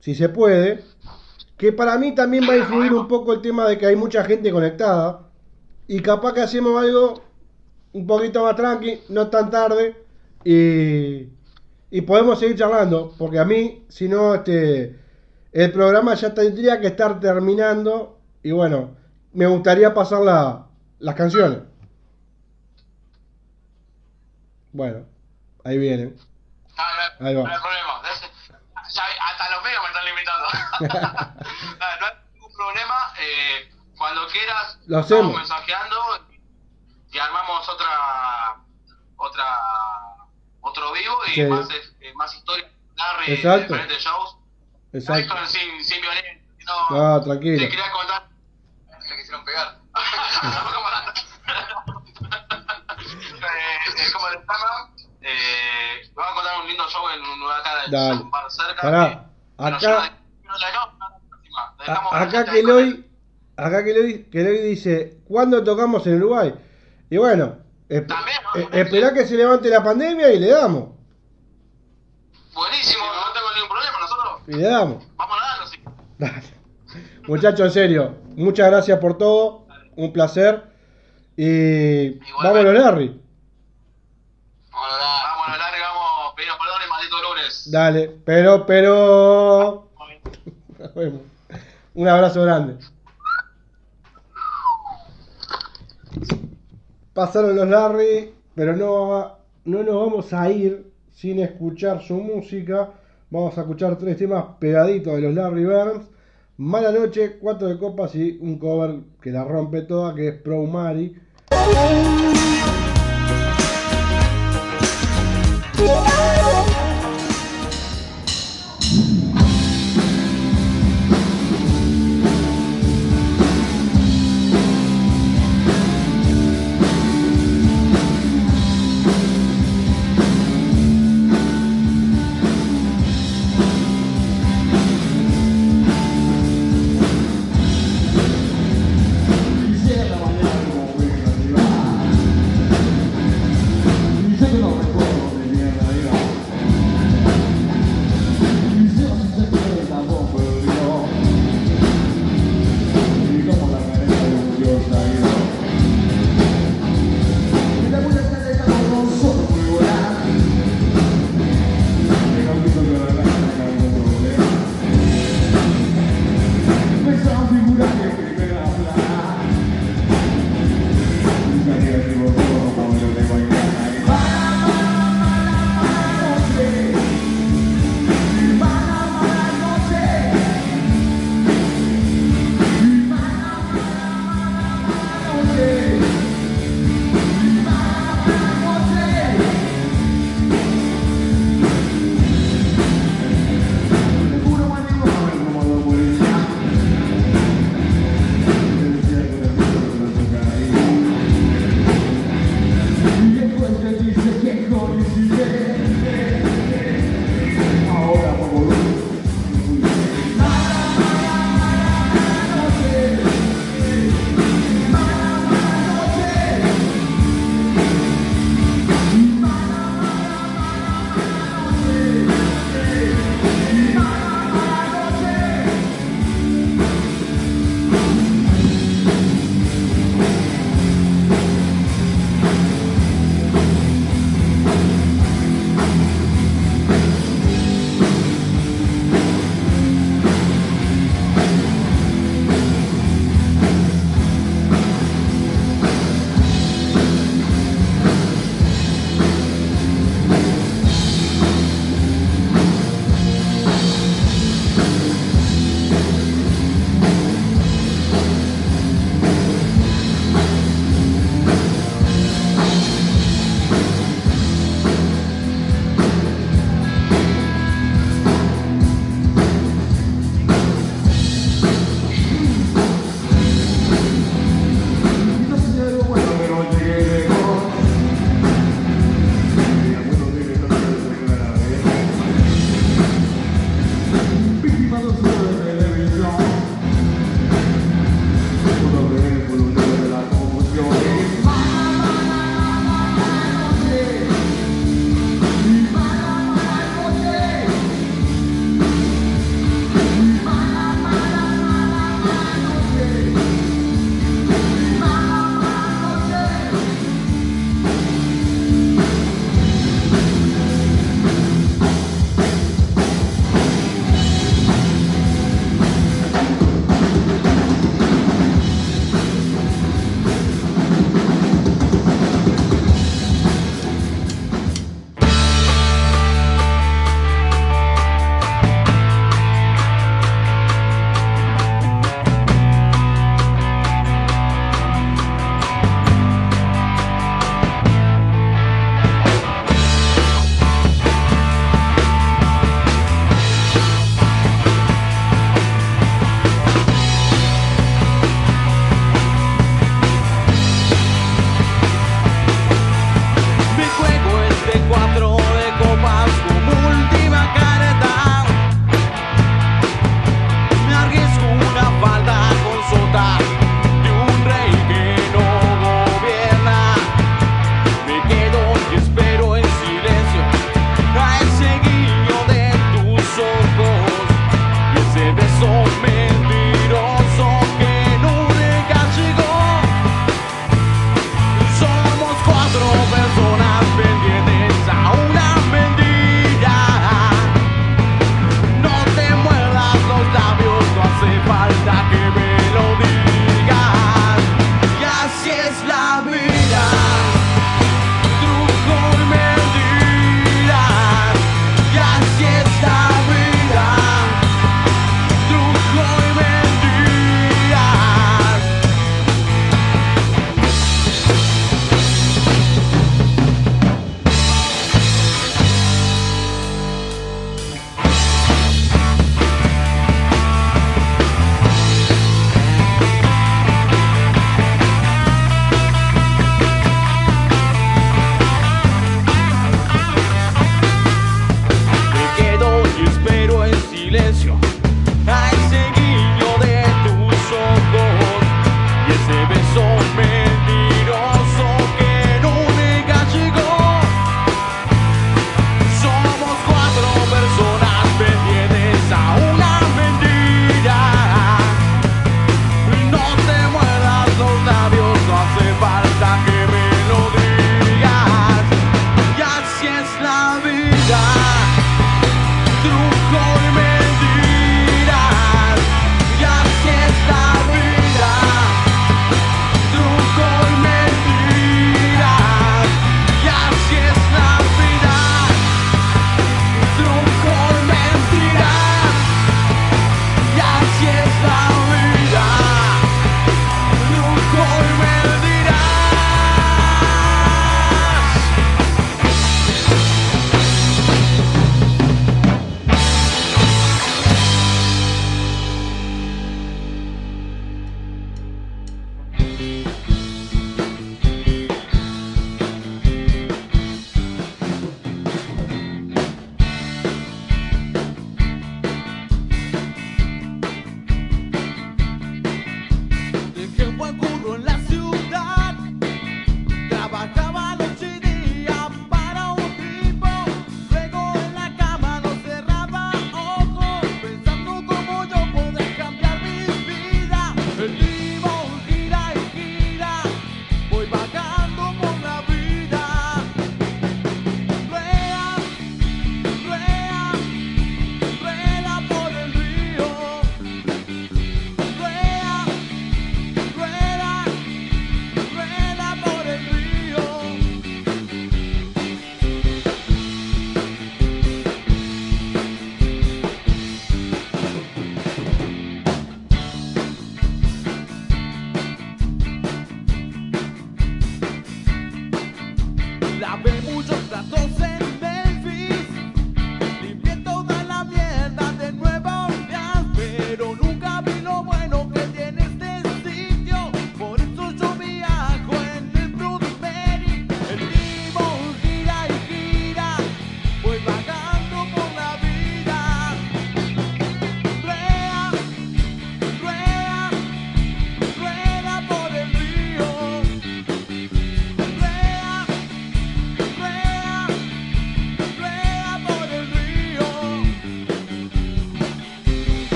si se puede, que para mí también va a influir un poco el tema de que hay mucha gente conectada. Y capaz que hacemos algo un poquito más tranqui, no tan tarde. Y, y podemos seguir charlando, porque a mí, si no, este, el programa ya tendría que estar terminando. Y bueno, me gustaría pasar la- las canciones. Bueno, ahí vienen. Ah, no, Ahí va. no hay problema. Ya, hasta los medios me están limitando. no, no hay ningún problema. Eh, cuando quieras, Lo estamos hacemos. mensajeando y armamos otra, otra, otro vivo y Sí. más, eh, más historias Larry, de Exacto. diferentes shows. Exacto. Sin, sin violín. No, No, tranquilo. Te quería contar. Se quisieron pegar. Eh, eh, eh, vamos a contar un lindo show en un acá de Dale. un bar cerca. Pará, que- que nos acá- lleva- A- acá que él. acá que Eloy, que Eloy dice, ¿cuándo tocamos en Uruguay? Y bueno, esp- También, ¿no? eh, esperá que se levante la pandemia y le damos. Buenísimo, no tengo ningún problema. Nosotros Y le damos. vamos a darlo. Sí. Muchachos, en serio, muchas gracias por todo. Un placer. Y vámonos, Larry. Vámonos, larga, vamos. Pedimos perdón y maldito lunes. Dale, pero, pero. Nos vemos. Un abrazo grande. Pasaron los Larry, pero no, no nos vamos a ir sin escuchar su música. Vamos a escuchar tres temas pegaditos de los Larry Burns. Mala noche, cuatro de copas y un cover que la rompe toda, que es Pro Mari.